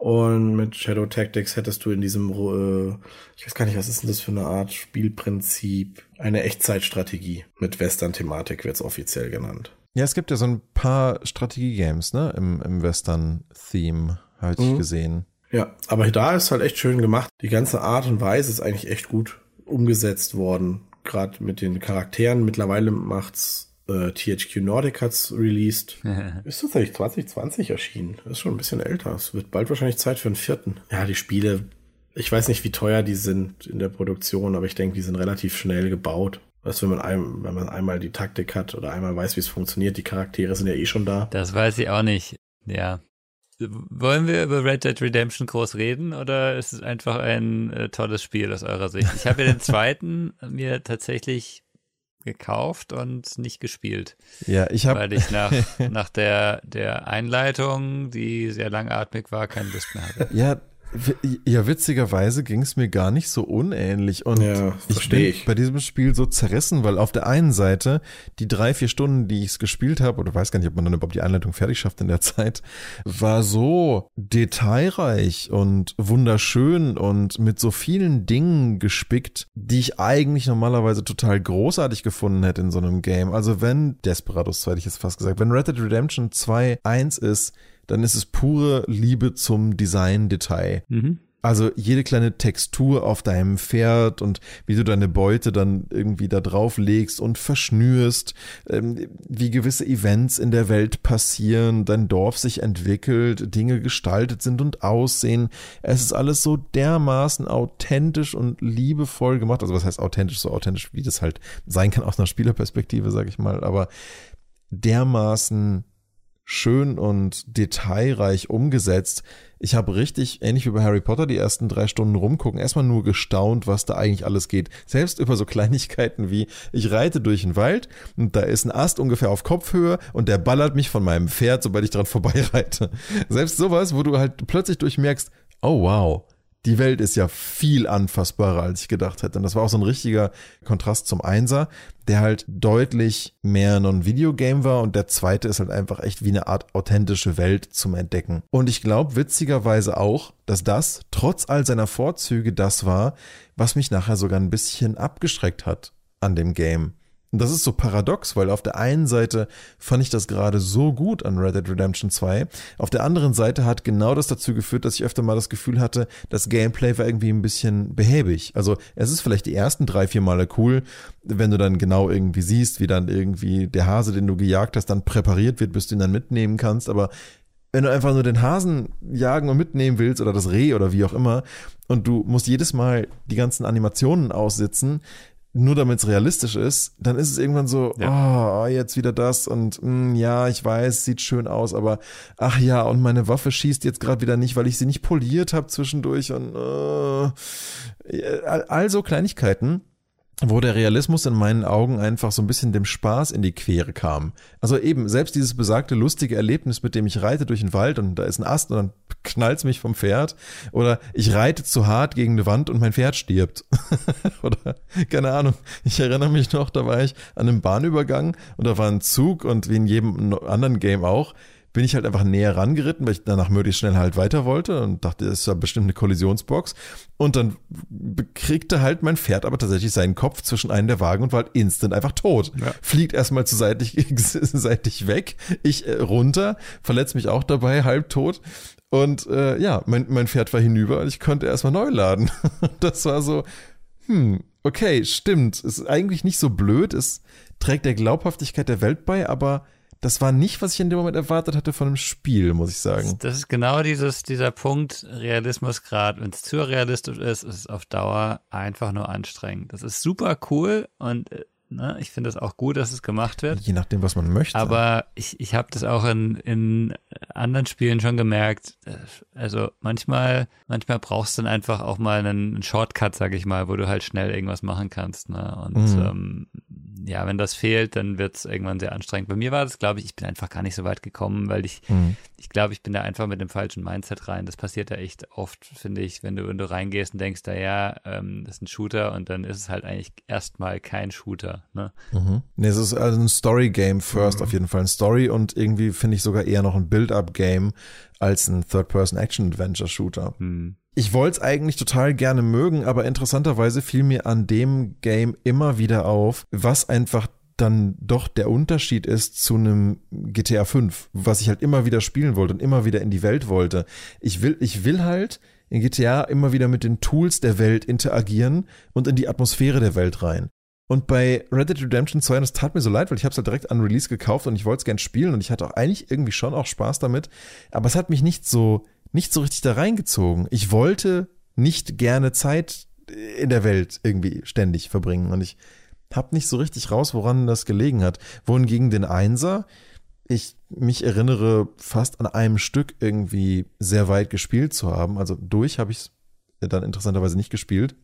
und mit Shadow Tactics hättest du in diesem, äh, ich weiß gar nicht, was ist denn das für eine Art Spielprinzip? Eine Echtzeitstrategie mit Western-Thematik wird's offiziell genannt. Ja, es gibt ja so ein paar Strategie-Games, ne, im, im Western-Theme, habe ich mhm. gesehen. Ja, aber da ist halt echt schön gemacht. Die ganze Art und Weise ist eigentlich echt gut umgesetzt worden. Gerade mit den Charakteren. Mittlerweile macht's äh, THQ Nordic hat's released. ist tatsächlich 2020 erschienen. Das ist schon ein bisschen älter. Es wird bald wahrscheinlich Zeit für einen vierten. Ja, die Spiele, ich weiß nicht, wie teuer die sind in der Produktion, aber ich denke, die sind relativ schnell gebaut. Weißt wenn man, ein, wenn man einmal die Taktik hat oder einmal weiß, wie es funktioniert, die Charaktere sind ja eh schon da. Das weiß ich auch nicht. Ja. Wollen wir über Red Dead Redemption groß reden oder ist es einfach ein äh, tolles Spiel aus eurer Sicht? Ich habe ja den zweiten mir tatsächlich gekauft und nicht gespielt. Ja, ich habe weil ich nach nach der der Einleitung, die sehr langatmig war, keine Lust mehr hatte. Ja, ja, witzigerweise ging es mir gar nicht so unähnlich. Und ja, ich bin ich. bei diesem Spiel so zerrissen, weil auf der einen Seite die drei, vier Stunden, die ich es gespielt habe, oder weiß gar nicht, ob man dann überhaupt die Einleitung fertig schafft in der Zeit, war so detailreich und wunderschön und mit so vielen Dingen gespickt, die ich eigentlich normalerweise total großartig gefunden hätte in so einem Game. Also wenn Desperados 2, hätte ich jetzt fast gesagt, wenn Red Dead Redemption 2 1 ist, dann ist es pure Liebe zum Design-Detail. Mhm. Also jede kleine Textur auf deinem Pferd und wie du deine Beute dann irgendwie da drauf legst und verschnürst, ähm, wie gewisse Events in der Welt passieren, dein Dorf sich entwickelt, Dinge gestaltet sind und aussehen. Es ist alles so dermaßen authentisch und liebevoll gemacht. Also was heißt authentisch, so authentisch, wie das halt sein kann aus einer Spielerperspektive, sag ich mal, aber dermaßen schön und detailreich umgesetzt. Ich habe richtig, ähnlich wie bei Harry Potter, die ersten drei Stunden rumgucken, erstmal nur gestaunt, was da eigentlich alles geht. Selbst über so Kleinigkeiten wie, ich reite durch den Wald und da ist ein Ast ungefähr auf Kopfhöhe und der ballert mich von meinem Pferd, sobald ich dran vorbeireite. Selbst sowas, wo du halt plötzlich durchmerkst, oh wow, die Welt ist ja viel anfassbarer, als ich gedacht hätte. Und das war auch so ein richtiger Kontrast zum Einser, der halt deutlich mehr noch ein Videogame war und der zweite ist halt einfach echt wie eine Art authentische Welt zum Entdecken. Und ich glaube witzigerweise auch, dass das trotz all seiner Vorzüge das war, was mich nachher sogar ein bisschen abgeschreckt hat an dem Game. Und das ist so paradox, weil auf der einen Seite fand ich das gerade so gut an Red Dead Redemption 2. Auf der anderen Seite hat genau das dazu geführt, dass ich öfter mal das Gefühl hatte, das Gameplay war irgendwie ein bisschen behäbig. Also es ist vielleicht die ersten drei, vier Male cool, wenn du dann genau irgendwie siehst, wie dann irgendwie der Hase, den du gejagt hast, dann präpariert wird, bis du ihn dann mitnehmen kannst. Aber wenn du einfach nur den Hasen jagen und mitnehmen willst oder das Reh oder wie auch immer und du musst jedes Mal die ganzen Animationen aussitzen, nur damit es realistisch ist, dann ist es irgendwann so, ja. oh, jetzt wieder das und mh, mm, ja, ich weiß, sieht schön aus, aber ach ja, und meine Waffe schießt jetzt gerade wieder nicht, weil ich sie nicht poliert habe zwischendurch und äh, all so Kleinigkeiten wo der Realismus in meinen Augen einfach so ein bisschen dem Spaß in die Quere kam. Also eben, selbst dieses besagte lustige Erlebnis, mit dem ich reite durch den Wald und da ist ein Ast und dann knallt's mich vom Pferd. Oder ich reite zu hart gegen eine Wand und mein Pferd stirbt. Oder, keine Ahnung, ich erinnere mich noch, da war ich an einem Bahnübergang und da war ein Zug und wie in jedem anderen Game auch, bin ich halt einfach näher rangeritten, weil ich danach möglichst schnell halt weiter wollte und dachte, das ist ja bestimmt eine Kollisionsbox. Und dann kriegte halt mein Pferd aber tatsächlich seinen Kopf zwischen einen der Wagen und war halt instant einfach tot. Ja. Fliegt erstmal zu seitig, seitig weg, ich äh, runter, verletzt mich auch dabei, halb tot. Und äh, ja, mein, mein Pferd war hinüber und ich konnte erstmal neu laden. das war so, hm, okay, stimmt. Ist eigentlich nicht so blöd. Es trägt der Glaubhaftigkeit der Welt bei, aber das war nicht, was ich in dem Moment erwartet hatte von einem Spiel, muss ich sagen. Das ist genau dieses, dieser Punkt, Realismusgrad. Wenn es zu realistisch ist, ist es auf Dauer einfach nur anstrengend. Das ist super cool und äh, Ne? Ich finde es auch gut, dass es gemacht wird. Je nachdem, was man möchte. Aber ich, ich habe das auch in, in anderen Spielen schon gemerkt. Also manchmal, manchmal brauchst du dann einfach auch mal einen Shortcut, sag ich mal, wo du halt schnell irgendwas machen kannst. Ne? Und mhm. ähm, ja, wenn das fehlt, dann wird es irgendwann sehr anstrengend. Bei mir war das, glaube ich, ich bin einfach gar nicht so weit gekommen, weil ich, mhm. ich glaube, ich bin da einfach mit dem falschen Mindset rein. Das passiert ja echt oft, finde ich, wenn du, wenn du reingehst und denkst, da ja, ähm, das ist ein Shooter und dann ist es halt eigentlich erstmal kein Shooter. Ne? Mhm. Nee, es ist also ein Story-Game first, mhm. auf jeden Fall ein Story und irgendwie finde ich sogar eher noch ein Build-up-Game als ein Third-Person-Action-Adventure-Shooter. Mhm. Ich wollte es eigentlich total gerne mögen, aber interessanterweise fiel mir an dem Game immer wieder auf, was einfach dann doch der Unterschied ist zu einem GTA 5, was ich halt immer wieder spielen wollte und immer wieder in die Welt wollte. Ich will, ich will halt in GTA immer wieder mit den Tools der Welt interagieren und in die Atmosphäre der Welt rein. Und bei Red Dead Redemption 2, das tat mir so leid, weil ich habe es halt direkt an Release gekauft und ich wollte es gern spielen und ich hatte auch eigentlich irgendwie schon auch Spaß damit, aber es hat mich nicht so nicht so richtig da reingezogen. Ich wollte nicht gerne Zeit in der Welt irgendwie ständig verbringen und ich habe nicht so richtig raus, woran das gelegen hat. Wohingegen den Einser, ich mich erinnere, fast an einem Stück irgendwie sehr weit gespielt zu haben. Also durch habe ich es dann interessanterweise nicht gespielt.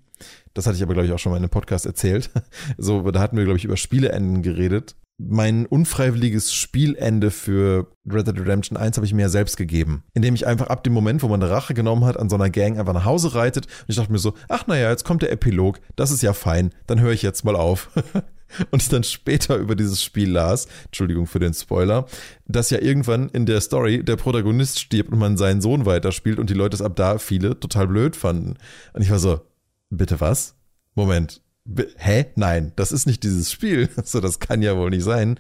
Das hatte ich aber, glaube ich, auch schon mal in einem Podcast erzählt. So, da hatten wir, glaube ich, über Spieleenden geredet mein unfreiwilliges Spielende für Red Dead Redemption 1 habe ich mir ja selbst gegeben. Indem ich einfach ab dem Moment, wo man eine Rache genommen hat, an so einer Gang einfach nach Hause reitet. Und ich dachte mir so, ach naja, jetzt kommt der Epilog. Das ist ja fein. Dann höre ich jetzt mal auf. und ich dann später über dieses Spiel las, Entschuldigung für den Spoiler, dass ja irgendwann in der Story der Protagonist stirbt und man seinen Sohn weiterspielt und die Leute es ab da viele total blöd fanden. Und ich war so, bitte was? Moment, hä? Nein, das ist nicht dieses Spiel. So, das kann ja wohl nicht sein.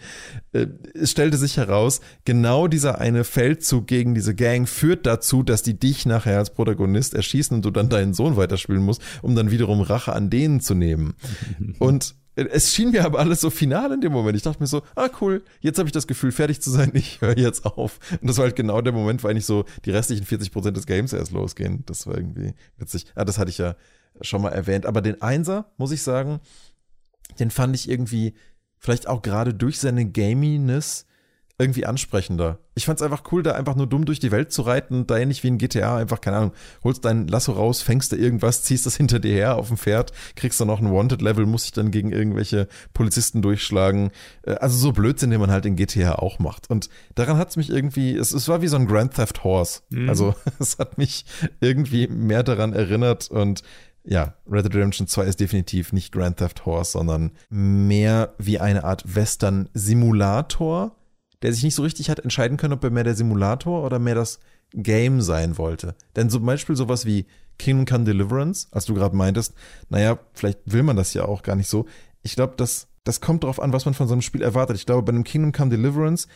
Äh, es stellte sich heraus, genau dieser eine Feldzug gegen diese Gang führt dazu, dass die dich nachher als Protagonist erschießen und du dann deinen Sohn weiterspielen musst, um dann wiederum Rache an denen zu nehmen. Und es schien mir aber alles so final in dem Moment. Ich dachte mir so, ah cool, jetzt habe ich das Gefühl, fertig zu sein, ich höre jetzt auf. Und das war halt genau der Moment, weil eigentlich so die restlichen 40 Prozent des Games erst losgehen. Das war irgendwie witzig. Ah, das hatte ich ja schon mal erwähnt. Aber den Einser, muss ich sagen, den fand ich irgendwie, vielleicht auch gerade durch seine Gaminess, irgendwie ansprechender. Ich fand es einfach cool, da einfach nur dumm durch die Welt zu reiten, da ähnlich wie in GTA, einfach, keine Ahnung, holst dein Lasso raus, fängst da irgendwas, ziehst das hinter dir her auf dem Pferd, kriegst dann noch ein Wanted-Level, muss ich dann gegen irgendwelche Polizisten durchschlagen. Äh, also so Blödsinn, den man halt in GTA auch macht. Und daran hat es mich irgendwie, es, es war wie so ein Grand Theft Horse. Mhm. Also es hat mich irgendwie mehr daran erinnert und ja, Red Dead Redemption 2 ist definitiv nicht Grand Theft Horse, sondern mehr wie eine Art Western-Simulator, der sich nicht so richtig hat entscheiden können, ob er mehr der Simulator oder mehr das Game sein wollte. Denn zum Beispiel sowas wie Kingdom Come Deliverance, als du gerade meintest, naja, vielleicht will man das ja auch gar nicht so. Ich glaube, das, das kommt darauf an, was man von so einem Spiel erwartet. Ich glaube, bei einem Kingdom Come Deliverance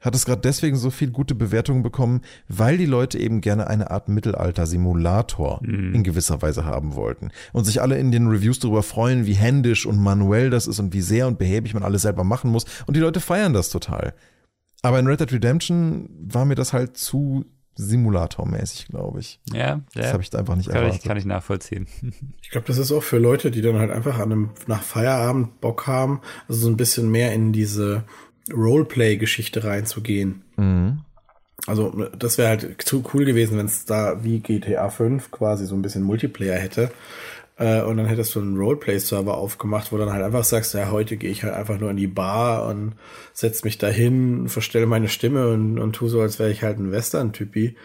hat es gerade deswegen so viel gute Bewertungen bekommen, weil die Leute eben gerne eine Art Mittelalter-Simulator mhm. in gewisser Weise haben wollten. Und sich alle in den Reviews darüber freuen, wie händisch und manuell das ist und wie sehr und behäbig man alles selber machen muss. Und die Leute feiern das total. Aber in Red Dead Redemption war mir das halt zu simulatormäßig, glaube ich. Ja, ja. Das habe ich da einfach nicht kann erwartet. Ich, kann ich nachvollziehen. Ich glaube, das ist auch für Leute, die dann halt einfach an einem nach Feierabend Bock haben, also so ein bisschen mehr in diese Roleplay-Geschichte reinzugehen. Mhm. Also das wäre halt zu cool gewesen, wenn es da wie GTA 5 quasi so ein bisschen Multiplayer hätte. Äh, und dann hättest du einen Roleplay-Server aufgemacht, wo dann halt einfach sagst, ja, heute gehe ich halt einfach nur in die Bar und setz mich dahin, verstelle meine Stimme und, und tu so, als wäre ich halt ein Western-Typi.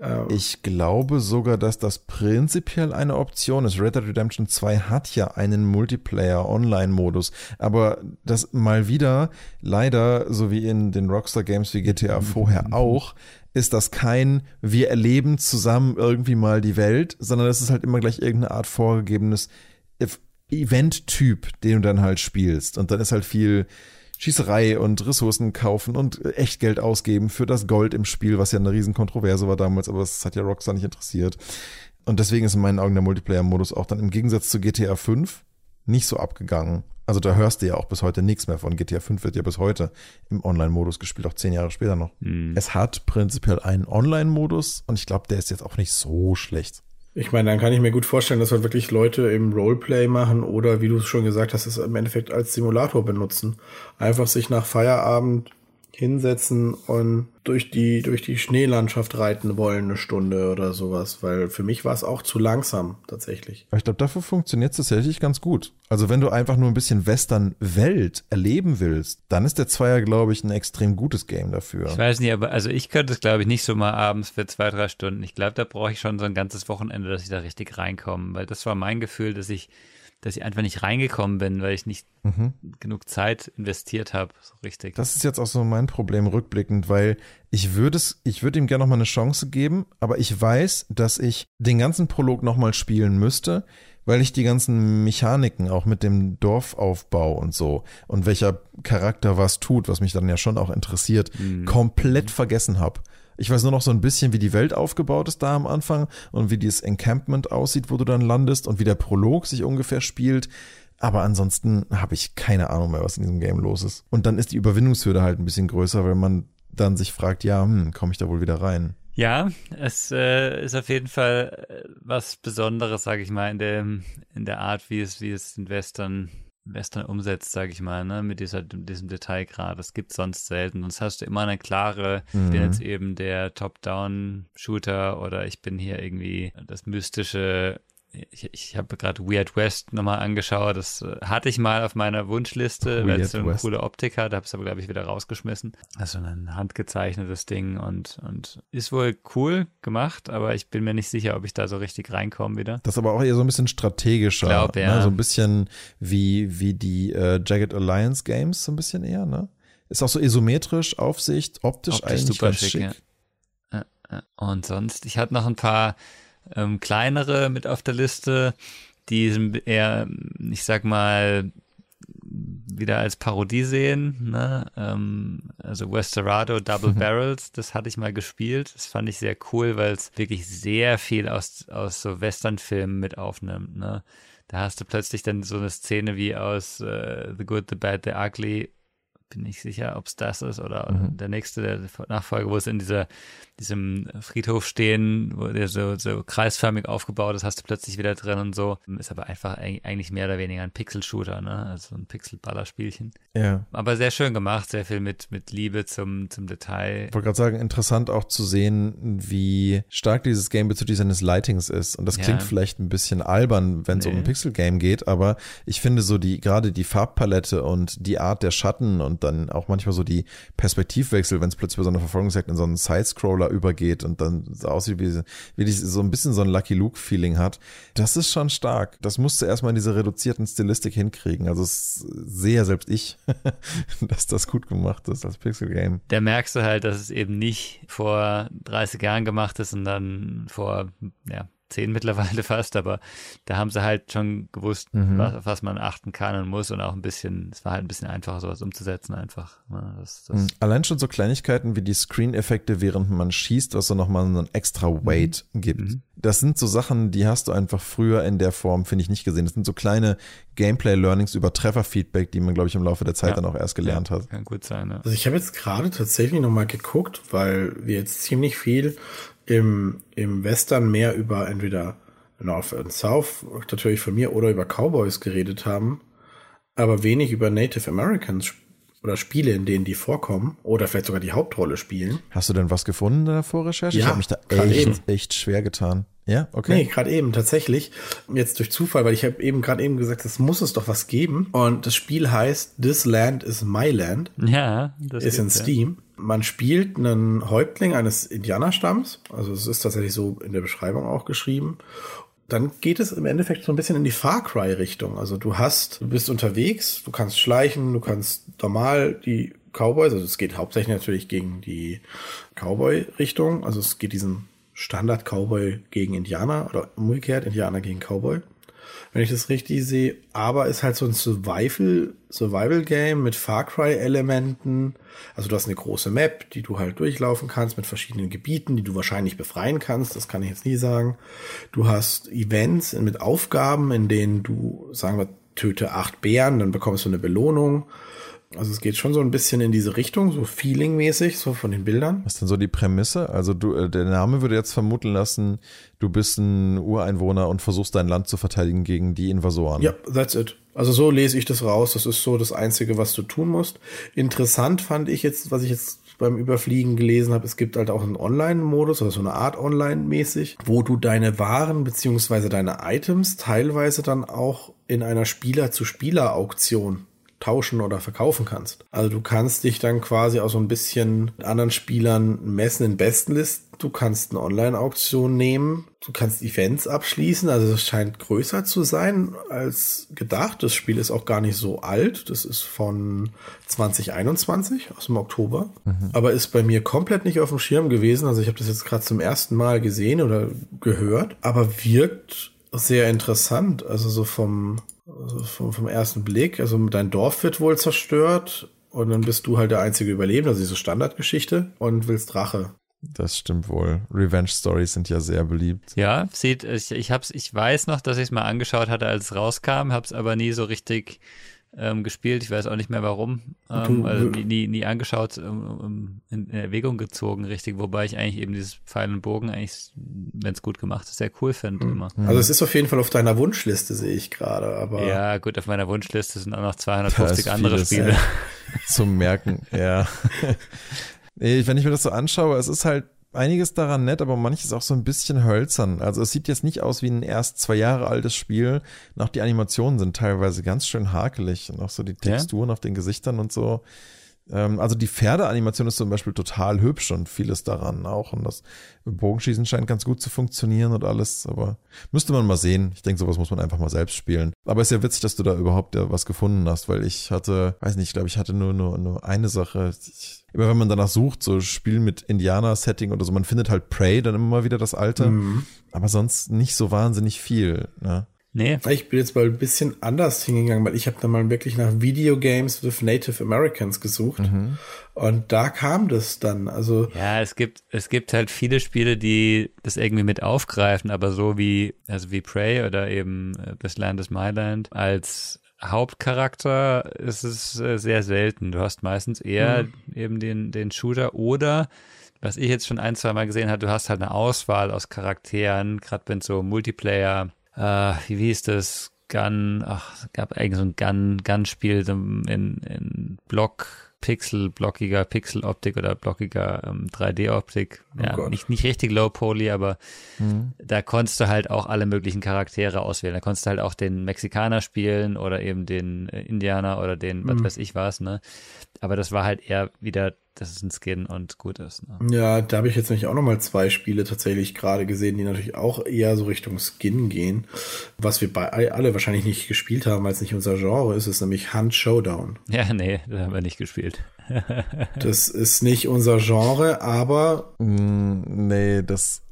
Ähm, ich glaube sogar, dass das prinzipiell eine Option ist. Red Dead Redemption 2 hat ja einen Multiplayer-Online-Modus, aber das mal wieder leider, so wie in den Rockstar-Games wie GTA vorher auch, ist das kein, wir erleben zusammen irgendwie mal die Welt, sondern es ist halt immer gleich irgendeine Art vorgegebenes Event-Typ, den du dann halt spielst. Und dann ist halt viel Schießerei und Ressourcen kaufen und echt Geld ausgeben für das Gold im Spiel, was ja eine riesen Kontroverse war damals, aber es hat ja Rockstar nicht interessiert. Und deswegen ist in meinen Augen der Multiplayer-Modus auch dann im Gegensatz zu GTA 5 nicht so abgegangen. Also da hörst du ja auch bis heute nichts mehr von. GTA 5 wird ja bis heute im Online-Modus gespielt, auch zehn Jahre später noch. Mhm. Es hat prinzipiell einen Online-Modus und ich glaube, der ist jetzt auch nicht so schlecht. Ich meine, dann kann ich mir gut vorstellen, dass halt wirklich Leute im Roleplay machen oder wie du es schon gesagt hast, es im Endeffekt als Simulator benutzen. Einfach sich nach Feierabend hinsetzen und durch die, durch die Schneelandschaft reiten wollen, eine Stunde oder sowas, weil für mich war es auch zu langsam, tatsächlich. Ich glaube, dafür funktioniert es tatsächlich ganz gut. Also wenn du einfach nur ein bisschen Western-Welt erleben willst, dann ist der Zweier, glaube ich, ein extrem gutes Game dafür. Ich weiß nicht, aber also ich könnte es, glaube ich, nicht so mal abends für zwei, drei Stunden. Ich glaube, da brauche ich schon so ein ganzes Wochenende, dass ich da richtig reinkomme, weil das war mein Gefühl, dass ich dass ich einfach nicht reingekommen bin, weil ich nicht mhm. genug Zeit investiert habe, so richtig. Das ist jetzt auch so mein Problem rückblickend, weil ich würde es, ich würde ihm gerne nochmal eine Chance geben, aber ich weiß, dass ich den ganzen Prolog nochmal spielen müsste, weil ich die ganzen Mechaniken auch mit dem Dorfaufbau und so und welcher Charakter was tut, was mich dann ja schon auch interessiert, mhm. komplett vergessen habe. Ich weiß nur noch so ein bisschen, wie die Welt aufgebaut ist da am Anfang und wie dieses Encampment aussieht, wo du dann landest und wie der Prolog sich ungefähr spielt. Aber ansonsten habe ich keine Ahnung mehr, was in diesem Game los ist. Und dann ist die Überwindungshürde halt ein bisschen größer, weil man dann sich fragt, ja, hm, komme ich da wohl wieder rein? Ja, es äh, ist auf jeden Fall äh, was Besonderes, sage ich mal, in der, in der Art, wie es, wie es in Western Western umsetzt, sage ich mal, ne, mit dieser, diesem Detailgrad. Das gibt sonst selten. Sonst hast du immer eine klare, mhm. ich bin jetzt eben der Top-Down-Shooter oder ich bin hier irgendwie das mystische ich, ich habe gerade Weird West nochmal angeschaut. Das äh, hatte ich mal auf meiner Wunschliste, weil es so eine West. coole Optik hat. Habe es aber, glaube ich, wieder rausgeschmissen. Also ein handgezeichnetes Ding und, und ist wohl cool gemacht, aber ich bin mir nicht sicher, ob ich da so richtig reinkomme wieder. Das ist aber auch eher so ein bisschen strategischer. Glaub, ja. Ne? So ein bisschen wie, wie die äh, Jagged Alliance Games, so ein bisschen eher, ne? Ist auch so isometrisch, Aufsicht, optisch, optisch eigentlich super schick. schick. Ja. Und sonst, ich hatte noch ein paar ähm, kleinere mit auf der Liste, die sind eher, ich sag mal, wieder als Parodie sehen. Ne? Ähm, also Westerado Double Barrels, das hatte ich mal gespielt. Das fand ich sehr cool, weil es wirklich sehr viel aus, aus so Western-Filmen mit aufnimmt. Ne? Da hast du plötzlich dann so eine Szene wie aus äh, The Good, The Bad, The Ugly. Bin nicht sicher, ob es das ist oder mhm. der nächste der Nachfolge, wo es in dieser diesem Friedhof stehen, wo der so, so kreisförmig aufgebaut ist, hast du plötzlich wieder drin und so. Ist aber einfach eigentlich mehr oder weniger ein Pixel-Shooter, ne? Also ein Pixel-Ballerspielchen. Ja. Aber sehr schön gemacht, sehr viel mit, mit Liebe zum, zum Detail. Ich wollte gerade sagen, interessant auch zu sehen, wie stark dieses Game bezüglich seines Lightings ist. Und das klingt ja. vielleicht ein bisschen albern, wenn es nee. um ein Pixel-Game geht, aber ich finde so die, gerade die Farbpalette und die Art der Schatten und dann auch manchmal so die Perspektivwechsel, wenn es plötzlich bei so einer Verfolgungsjagd in so einen Sidescroller übergeht und dann so aussieht, wie, wie so ein bisschen so ein Lucky Luke-Feeling hat. Das ist schon stark. Das musste erstmal in dieser reduzierten Stilistik hinkriegen. Also es sehe selbst ich, dass das gut gemacht ist als Pixel-Game. Da merkst du halt, dass es eben nicht vor 30 Jahren gemacht ist und dann vor, ja, zehn mittlerweile fast, aber da haben sie halt schon gewusst, mhm. was, auf was man achten kann und muss und auch ein bisschen, es war halt ein bisschen einfacher, sowas umzusetzen einfach. Ne? Das, das mhm. Allein schon so Kleinigkeiten wie die Screen-Effekte, während man schießt, was so nochmal so einen extra Weight mhm. gibt. Mhm. das sind so Sachen, die hast du einfach früher in der Form, finde ich, nicht gesehen. Das sind so kleine Gameplay-Learnings über Treffer-Feedback, die man, glaube ich, im Laufe der Zeit ja. dann auch erst gelernt ja, hat. Kann gut sein, ja. Also ich habe jetzt gerade tatsächlich nochmal geguckt, weil wir jetzt ziemlich viel im, im Western mehr über entweder North and South, natürlich von mir, oder über Cowboys geredet haben, aber wenig über Native Americans oder Spiele, in denen die vorkommen oder vielleicht sogar die Hauptrolle spielen. Hast du denn was gefunden in der Vorrecherche? Ja, ich habe mich da echt, echt schwer getan. Ja, okay. Nee, gerade eben tatsächlich. Jetzt durch Zufall, weil ich habe eben gerade eben gesagt, es muss es doch was geben. Und das Spiel heißt This Land is My Land. Ja, das ist in Steam. Ja. Man spielt einen Häuptling eines Indianerstamms. Also es ist tatsächlich so in der Beschreibung auch geschrieben dann geht es im Endeffekt so ein bisschen in die Far Cry Richtung. Also du hast, du bist unterwegs, du kannst schleichen, du kannst normal die Cowboys, also es geht hauptsächlich natürlich gegen die Cowboy Richtung. Also es geht diesen Standard Cowboy gegen Indianer oder umgekehrt Indianer gegen Cowboy wenn ich das richtig sehe. Aber ist halt so ein Survival, Survival Game mit Far Cry Elementen. Also du hast eine große Map, die du halt durchlaufen kannst mit verschiedenen Gebieten, die du wahrscheinlich befreien kannst. Das kann ich jetzt nie sagen. Du hast Events mit Aufgaben, in denen du, sagen wir, töte acht Bären, dann bekommst du eine Belohnung. Also es geht schon so ein bisschen in diese Richtung, so feelingmäßig, so von den Bildern. Was ist denn so die Prämisse? Also du, äh, der Name würde jetzt vermuten lassen, du bist ein Ureinwohner und versuchst dein Land zu verteidigen gegen die Invasoren. Ja, that's it. Also so lese ich das raus. Das ist so das Einzige, was du tun musst. Interessant fand ich jetzt, was ich jetzt beim Überfliegen gelesen habe, es gibt halt auch einen Online-Modus oder so eine Art Online-mäßig, wo du deine Waren beziehungsweise deine Items teilweise dann auch in einer Spieler-zu-Spieler-Auktion tauschen oder verkaufen kannst. Also du kannst dich dann quasi auch so ein bisschen mit anderen Spielern messen in Bestenlisten. Du kannst eine Online-Auktion nehmen. Du kannst Events abschließen. Also es scheint größer zu sein als gedacht. Das Spiel ist auch gar nicht so alt. Das ist von 2021 aus dem Oktober. Mhm. Aber ist bei mir komplett nicht auf dem Schirm gewesen. Also ich habe das jetzt gerade zum ersten Mal gesehen oder gehört. Aber wirkt sehr interessant. Also so vom vom, vom ersten Blick. Also dein Dorf wird wohl zerstört und dann bist du halt der einzige Überlebende, also diese Standardgeschichte und willst Rache. Das stimmt wohl. Revenge Stories sind ja sehr beliebt. Ja, sieht, ich, ich hab's, ich weiß noch, dass ich es mal angeschaut hatte, als es rauskam, hab's aber nie so richtig ähm, gespielt. Ich weiß auch nicht mehr warum. Ähm, also nie, nie, nie angeschaut, ähm, in Erwägung gezogen, richtig. Wobei ich eigentlich eben dieses Pfeil und Bogen eigentlich, wenn es gut gemacht ist, sehr cool finde mhm. immer. Also es ist auf jeden Fall auf deiner Wunschliste, sehe ich gerade. Aber ja, gut, auf meiner Wunschliste sind auch noch 250 andere Spiele. Zum Merken, ja. Wenn ich mir das so anschaue, es ist halt einiges daran nett, aber manches auch so ein bisschen hölzern. Also es sieht jetzt nicht aus wie ein erst zwei Jahre altes Spiel. Noch die Animationen sind teilweise ganz schön hakelig und auch so die Texturen ja? auf den Gesichtern und so. Ähm, also die Pferdeanimation ist zum Beispiel total hübsch und vieles daran auch. Und das Bogenschießen scheint ganz gut zu funktionieren und alles. Aber müsste man mal sehen. Ich denke, sowas muss man einfach mal selbst spielen. Aber ist ja witzig, dass du da überhaupt was gefunden hast, weil ich hatte, weiß nicht, ich glaube, ich hatte nur, nur, nur eine Sache. Ich, immer wenn man danach sucht, so Spiel mit Indianer-Setting oder so, man findet halt Prey dann immer wieder das alte. Mhm. Aber sonst nicht so wahnsinnig viel. Ne? Nee. Ich bin jetzt mal ein bisschen anders hingegangen, weil ich habe dann mal wirklich nach Videogames with Native Americans gesucht. Mhm. Und da kam das dann. Also ja, es gibt es gibt halt viele Spiele, die das irgendwie mit aufgreifen, aber so wie also wie Prey oder eben äh, This Land is My Land als Hauptcharakter ist es äh, sehr selten. Du hast meistens eher mhm. eben den den Shooter oder was ich jetzt schon ein, zwei Mal gesehen habe, du hast halt eine Auswahl aus Charakteren, gerade wenn so Multiplayer äh, wie, hieß das? Gun, ach, gab eigentlich so ein Gun, Gun-Spiel in, in Block, Pixel, blockiger Pixel-Optik oder blockiger ähm, 3D-Optik. Oh ja, nicht, nicht richtig Low-Poly, aber mhm. da konntest du halt auch alle möglichen Charaktere auswählen. Da konntest du halt auch den Mexikaner spielen oder eben den äh, Indianer oder den, was mhm. weiß ich was, ne? Aber das war halt eher wieder dass es ein Skin und gut ist. Ne? Ja, da habe ich jetzt nämlich auch nochmal zwei Spiele tatsächlich gerade gesehen, die natürlich auch eher so Richtung Skin gehen. Was wir bei alle wahrscheinlich nicht gespielt haben, weil es nicht unser Genre ist, ist nämlich Hunt Showdown. Ja, nee, das haben wir nicht gespielt. das ist nicht unser Genre, aber. Mm, nee, das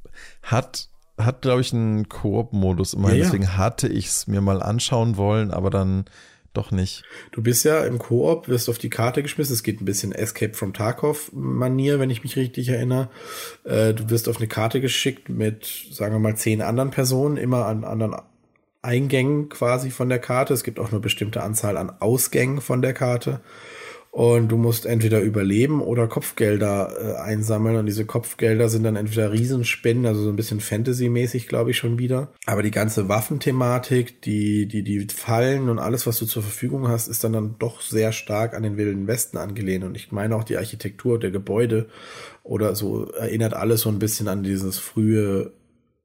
hat hat, glaube ich, einen Koop-Modus immerhin. Ja, ja. Deswegen hatte ich es mir mal anschauen wollen, aber dann doch nicht. Du bist ja im Koop, wirst auf die Karte geschmissen. Es geht ein bisschen Escape from Tarkov-Manier, wenn ich mich richtig erinnere. Äh, du wirst auf eine Karte geschickt mit, sagen wir mal, zehn anderen Personen, immer an anderen Eingängen quasi von der Karte. Es gibt auch eine bestimmte Anzahl an Ausgängen von der Karte. Und du musst entweder überleben oder Kopfgelder äh, einsammeln. Und diese Kopfgelder sind dann entweder Riesenspenden, also so ein bisschen Fantasy-mäßig, glaube ich, schon wieder. Aber die ganze Waffenthematik, die, die, die Fallen und alles, was du zur Verfügung hast, ist dann, dann doch sehr stark an den Wilden Westen angelehnt. Und ich meine auch die Architektur der Gebäude oder so erinnert alles so ein bisschen an dieses frühe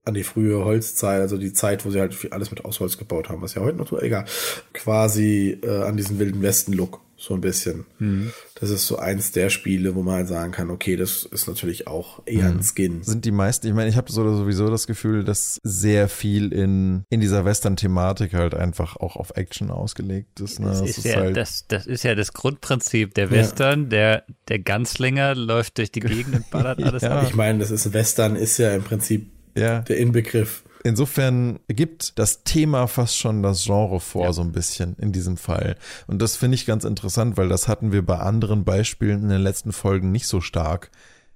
an die frühe Holzzeit, also die Zeit, wo sie halt alles mit Ausholz gebaut haben, was ja heute noch so, egal, quasi äh, an diesen wilden Westen-Look so ein bisschen. Mhm. Das ist so eins der Spiele, wo man halt sagen kann, okay, das ist natürlich auch eher ein mhm. Skin. Sind die meisten, ich meine, ich habe so sowieso das Gefühl, dass sehr viel in, in dieser Western-Thematik halt einfach auch auf Action ausgelegt ist. Ne? Das, das, ist, ist ja, halt das, das ist ja das Grundprinzip der Western, ja. der, der Ganzlinger läuft durch die Gegend und ballert alles ja. ab. Ich meine, das ist Western ist ja im Prinzip ja. der Inbegriff. Insofern gibt das Thema fast schon das Genre vor, ja. so ein bisschen in diesem Fall. Und das finde ich ganz interessant, weil das hatten wir bei anderen Beispielen in den letzten Folgen nicht so stark.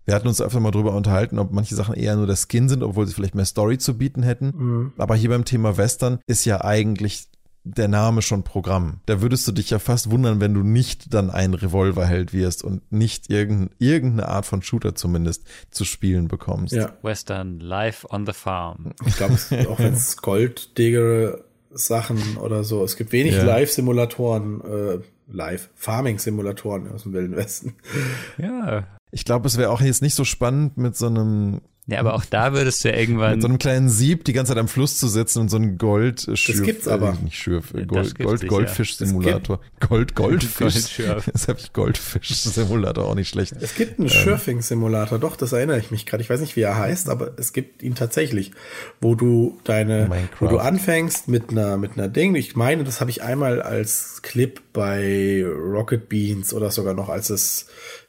Wir hatten uns öfter mal drüber unterhalten, ob manche Sachen eher nur der Skin sind, obwohl sie vielleicht mehr Story zu bieten hätten. Mhm. Aber hier beim Thema Western ist ja eigentlich der Name schon Programm. Da würdest du dich ja fast wundern, wenn du nicht dann ein Revolverheld wirst und nicht irgendein, irgendeine Art von Shooter zumindest zu spielen bekommst. Ja. Western, live on the farm. Ich glaube, auch wenn es Golddigger Sachen oder so. Es gibt wenig ja. Live-Simulatoren, äh, Live-Farming-Simulatoren aus dem Wilden Westen. Ja. Ich glaube, es wäre auch jetzt nicht so spannend mit so einem ja, aber auch da würdest du ja irgendwann. Mit so einem kleinen Sieb die ganze Zeit am Fluss zu sitzen und so ein Gold Das gibt's aber. Äh, nicht Schürf, Gold, Gold, Goldfisch-Simulator. Gold, Goldfisch. Jetzt habe ich Goldfisch-Simulator auch nicht schlecht. Es gibt einen ähm. Schürfing-Simulator, doch, das erinnere ich mich gerade. Ich weiß nicht, wie er heißt, aber es gibt ihn tatsächlich, wo du deine, Minecraft. wo du anfängst mit einer, mit einer Ding. Ich meine, das habe ich einmal als Clip bei Rocket Beans oder sogar noch als es,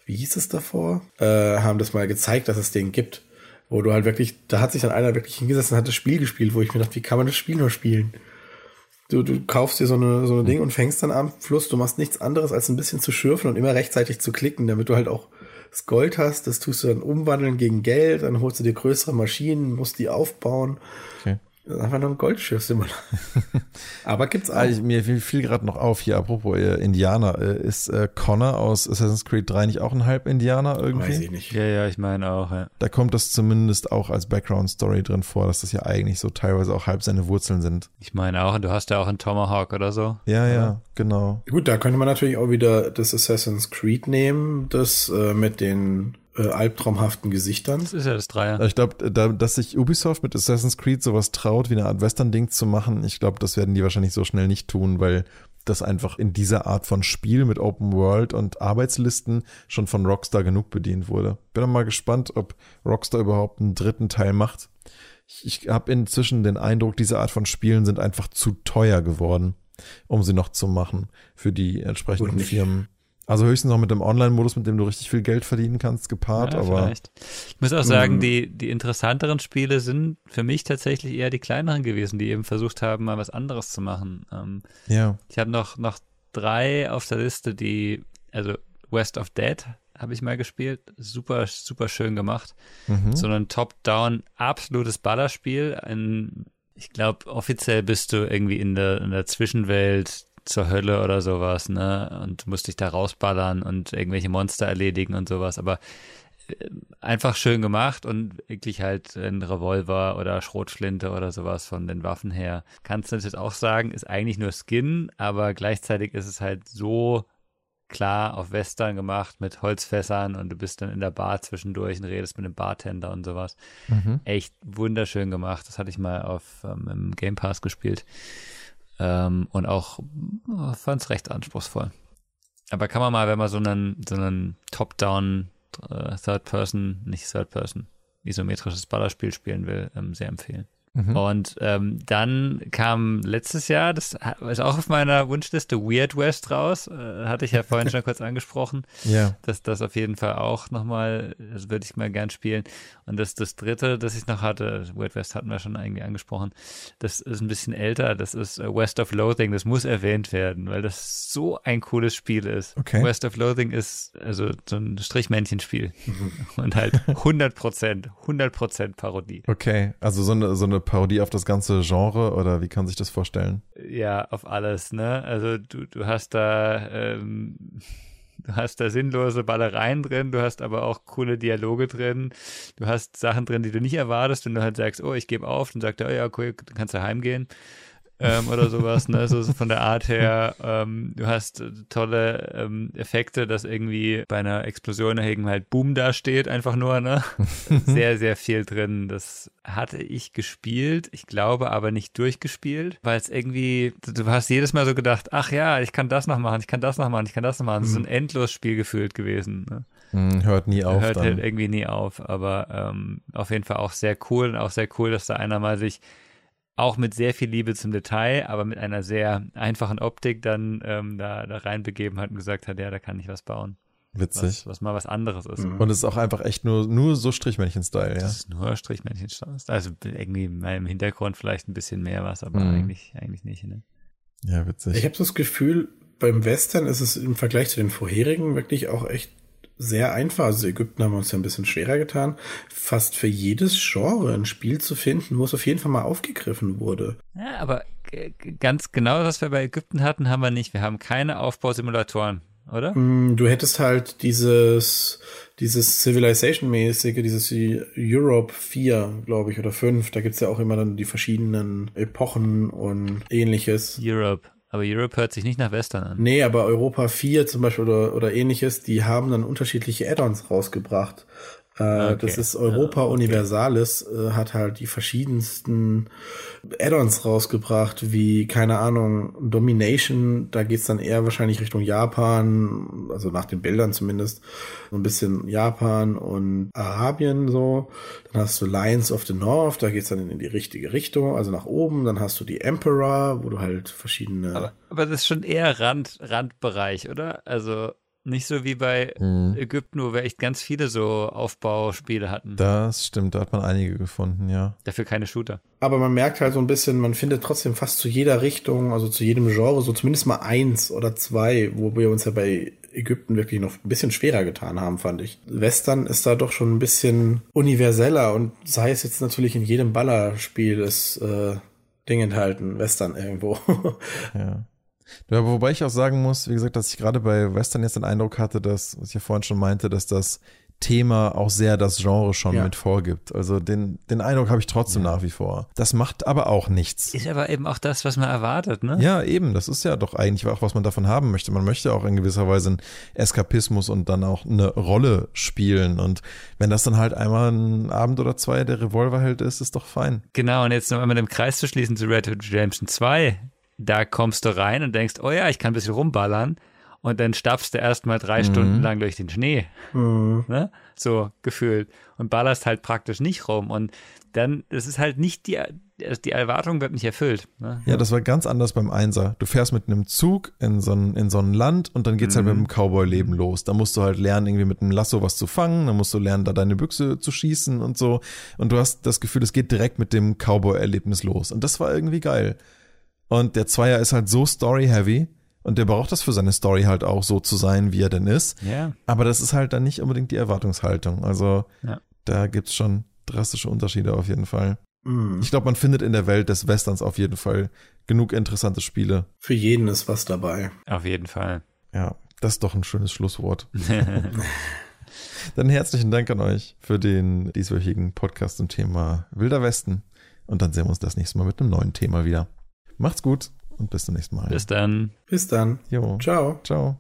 wie hieß es davor, äh, haben das mal gezeigt, dass es den gibt wo du halt wirklich, da hat sich dann einer wirklich hingesetzt und hat das Spiel gespielt, wo ich mir dachte, wie kann man das Spiel nur spielen? Du, du kaufst dir so eine, so eine Ding und fängst dann am Fluss, du machst nichts anderes als ein bisschen zu schürfen und immer rechtzeitig zu klicken, damit du halt auch das Gold hast, das tust du dann umwandeln gegen Geld, dann holst du dir größere Maschinen, musst die aufbauen. Okay. Das ist einfach nur ein Goldschiff-Simulator. Aber gibt's auch. Also, mir fiel gerade noch auf, hier apropos äh, Indianer, äh, ist äh, Connor aus Assassin's Creed 3 nicht auch ein Halb-Indianer irgendwie? Weiß ich nicht. Ja, ja, ich meine auch, ja. Da kommt das zumindest auch als Background-Story drin vor, dass das ja eigentlich so teilweise auch halb seine Wurzeln sind. Ich meine auch, und du hast ja auch einen Tomahawk oder so. Ja, oder? ja, genau. Gut, da könnte man natürlich auch wieder das Assassin's Creed nehmen, das äh, mit den äh, albtraumhaften Gesichtern. Das ist ja das Dreier. Ich glaube, da, dass sich Ubisoft mit Assassin's Creed sowas traut, wie eine Art Western-Ding zu machen, ich glaube, das werden die wahrscheinlich so schnell nicht tun, weil das einfach in dieser Art von Spiel mit Open World und Arbeitslisten schon von Rockstar genug bedient wurde. Bin dann mal gespannt, ob Rockstar überhaupt einen dritten Teil macht. Ich, ich habe inzwischen den Eindruck, diese Art von Spielen sind einfach zu teuer geworden, um sie noch zu machen für die entsprechenden Firmen. Also höchstens noch mit dem Online-Modus, mit dem du richtig viel Geld verdienen kannst, gepaart, ja, aber. Vielleicht. Ich muss auch sagen, mhm. die, die interessanteren Spiele sind für mich tatsächlich eher die kleineren gewesen, die eben versucht haben, mal was anderes zu machen. Ähm, ja. Ich habe noch, noch drei auf der Liste, die, also West of Dead habe ich mal gespielt. Super, super schön gemacht. Mhm. So ein Top-Down, absolutes Ballerspiel. Ein, ich glaube, offiziell bist du irgendwie in der, in der Zwischenwelt zur Hölle oder sowas, ne? Und musst dich da rausballern und irgendwelche Monster erledigen und sowas. Aber äh, einfach schön gemacht und wirklich halt ein Revolver oder Schrotflinte oder sowas von den Waffen her. Kannst du natürlich auch sagen, ist eigentlich nur Skin, aber gleichzeitig ist es halt so klar auf Western gemacht mit Holzfässern und du bist dann in der Bar zwischendurch und redest mit dem Bartender und sowas. Mhm. Echt wunderschön gemacht. Das hatte ich mal auf ähm, im Game Pass gespielt. Ähm, und auch oh, fand es recht anspruchsvoll. Aber kann man mal, wenn man so einen, so einen Top-Down äh, Third-Person, nicht Third-Person, isometrisches Ballerspiel spielen will, ähm, sehr empfehlen. Mhm. Und ähm, dann kam letztes Jahr, das ist auch auf meiner Wunschliste, Weird West raus. Äh, hatte ich ja vorhin schon kurz angesprochen. Ja. Dass das auf jeden Fall auch nochmal, das würde ich mal gern spielen. Und das das dritte, das ich noch hatte, Weird West hatten wir schon eigentlich angesprochen, das ist ein bisschen älter, das ist äh, West of Loathing, das muss erwähnt werden, weil das so ein cooles Spiel ist. Okay. West of Loathing ist also so ein Strichmännchenspiel und halt 100 Prozent, 100 Prozent Parodie. Okay, also so eine, so eine Parodie auf das ganze Genre oder wie kann sich das vorstellen? Ja, auf alles, ne? Also du, du hast da, ähm, du hast da sinnlose Ballereien drin, du hast aber auch coole Dialoge drin, du hast Sachen drin, die du nicht erwartest, wenn du halt sagst, oh, ich gebe auf, dann sagt er, oh ja, cool, dann kannst du heimgehen ähm, oder sowas, ne? So, so von der Art her. Ähm, du hast tolle ähm, Effekte, dass irgendwie bei einer Explosion halt Boom da steht, einfach nur, ne? sehr, sehr viel drin. Das hatte ich gespielt, ich glaube aber nicht durchgespielt, weil es irgendwie, du hast jedes Mal so gedacht, ach ja, ich kann das noch machen, ich kann das noch machen, ich kann das noch machen. Es ist ein mhm. endlos Spiel gefühlt gewesen. Ne? Mhm, hört nie auf. Hört dann. halt irgendwie nie auf, aber ähm, auf jeden Fall auch sehr cool und auch sehr cool, dass da einer mal sich auch mit sehr viel Liebe zum Detail, aber mit einer sehr einfachen Optik dann ähm, da, da reinbegeben hat und gesagt hat, ja, da kann ich was bauen. Witzig. Was, was mal was anderes ist. Mhm. Und es ist auch einfach echt nur, nur so Strichmännchen-Style, ja? Das ist nur Strichmännchen-Style. Also irgendwie mal im Hintergrund vielleicht ein bisschen mehr was, aber mhm. eigentlich, eigentlich nicht, ne? Ja, witzig. Ich habe so das Gefühl, beim Western ist es im Vergleich zu den vorherigen wirklich auch echt sehr einfach. Also Ägypten haben wir uns ja ein bisschen schwerer getan, fast für jedes Genre ein Spiel zu finden, wo es auf jeden Fall mal aufgegriffen wurde. Ja, aber ganz genau, was wir bei Ägypten hatten, haben wir nicht. Wir haben keine Aufbausimulatoren, oder? Mm, du hättest halt dieses, dieses Civilization-mäßige, dieses Europe 4, glaube ich, oder 5. Da gibt's ja auch immer dann die verschiedenen Epochen und ähnliches. Europe. Aber Europe hört sich nicht nach Western an. Nee, aber Europa 4 zum Beispiel oder, oder ähnliches, die haben dann unterschiedliche Add-ons rausgebracht. Äh, okay. Das ist Europa okay. Universalis, äh, hat halt die verschiedensten Add-ons rausgebracht, wie, keine Ahnung, Domination, da geht's dann eher wahrscheinlich Richtung Japan, also nach den Bildern zumindest, so ein bisschen Japan und Arabien so. Dann hast du Lions of the North, da geht's dann in die richtige Richtung, also nach oben. Dann hast du die Emperor, wo du halt verschiedene. Aber, aber das ist schon eher Rand, Randbereich, oder? Also nicht so wie bei mhm. Ägypten, wo wir echt ganz viele so Aufbauspiele hatten. Das stimmt, da hat man einige gefunden, ja. Dafür keine Shooter. Aber man merkt halt so ein bisschen, man findet trotzdem fast zu jeder Richtung, also zu jedem Genre, so zumindest mal eins oder zwei, wo wir uns ja bei Ägypten wirklich noch ein bisschen schwerer getan haben, fand ich. Western ist da doch schon ein bisschen universeller und sei es jetzt natürlich in jedem Ballerspiel ist äh, Ding enthalten, Western irgendwo. ja. Ja, wobei ich auch sagen muss, wie gesagt, dass ich gerade bei Western jetzt den Eindruck hatte, dass, was ich ja vorhin schon meinte, dass das Thema auch sehr das Genre schon ja. mit vorgibt. Also den, den Eindruck habe ich trotzdem ja. nach wie vor. Das macht aber auch nichts. Ist aber eben auch das, was man erwartet, ne? Ja, eben. Das ist ja doch eigentlich auch, was man davon haben möchte. Man möchte auch in gewisser Weise einen Eskapismus und dann auch eine Rolle spielen. Und wenn das dann halt einmal ein Abend oder zwei der Revolverheld ist, ist doch fein. Genau. Und jetzt noch einmal im Kreis zu schließen zu Red Dead Redemption 2 da kommst du rein und denkst, oh ja, ich kann ein bisschen rumballern. Und dann stapfst du erstmal drei mhm. Stunden lang durch den Schnee. Mhm. Ne? So gefühlt. Und ballerst halt praktisch nicht rum. Und dann, es ist halt nicht die, die Erwartung wird nicht erfüllt. Ne? Ja, das war ganz anders beim Einser. Du fährst mit einem Zug in so ein, in so ein Land und dann geht's mhm. halt mit dem Cowboy-Leben los. Da musst du halt lernen, irgendwie mit einem Lasso was zu fangen, dann musst du lernen, da deine Büchse zu schießen und so. Und du hast das Gefühl, es geht direkt mit dem Cowboy-Erlebnis los. Und das war irgendwie geil. Und der Zweier ist halt so story-heavy. Und der braucht das für seine Story halt auch so zu sein, wie er denn ist. Ja. Aber das ist halt dann nicht unbedingt die Erwartungshaltung. Also ja. da gibt's schon drastische Unterschiede auf jeden Fall. Mhm. Ich glaube, man findet in der Welt des Westerns auf jeden Fall genug interessante Spiele. Für jeden ist was dabei. Auf jeden Fall. Ja, das ist doch ein schönes Schlusswort. dann herzlichen Dank an euch für den dieswöchigen Podcast zum Thema Wilder Westen. Und dann sehen wir uns das nächste Mal mit einem neuen Thema wieder. Macht's gut und bis zum nächsten Mal. Bis dann. Bis dann. Jo. Ciao. Ciao.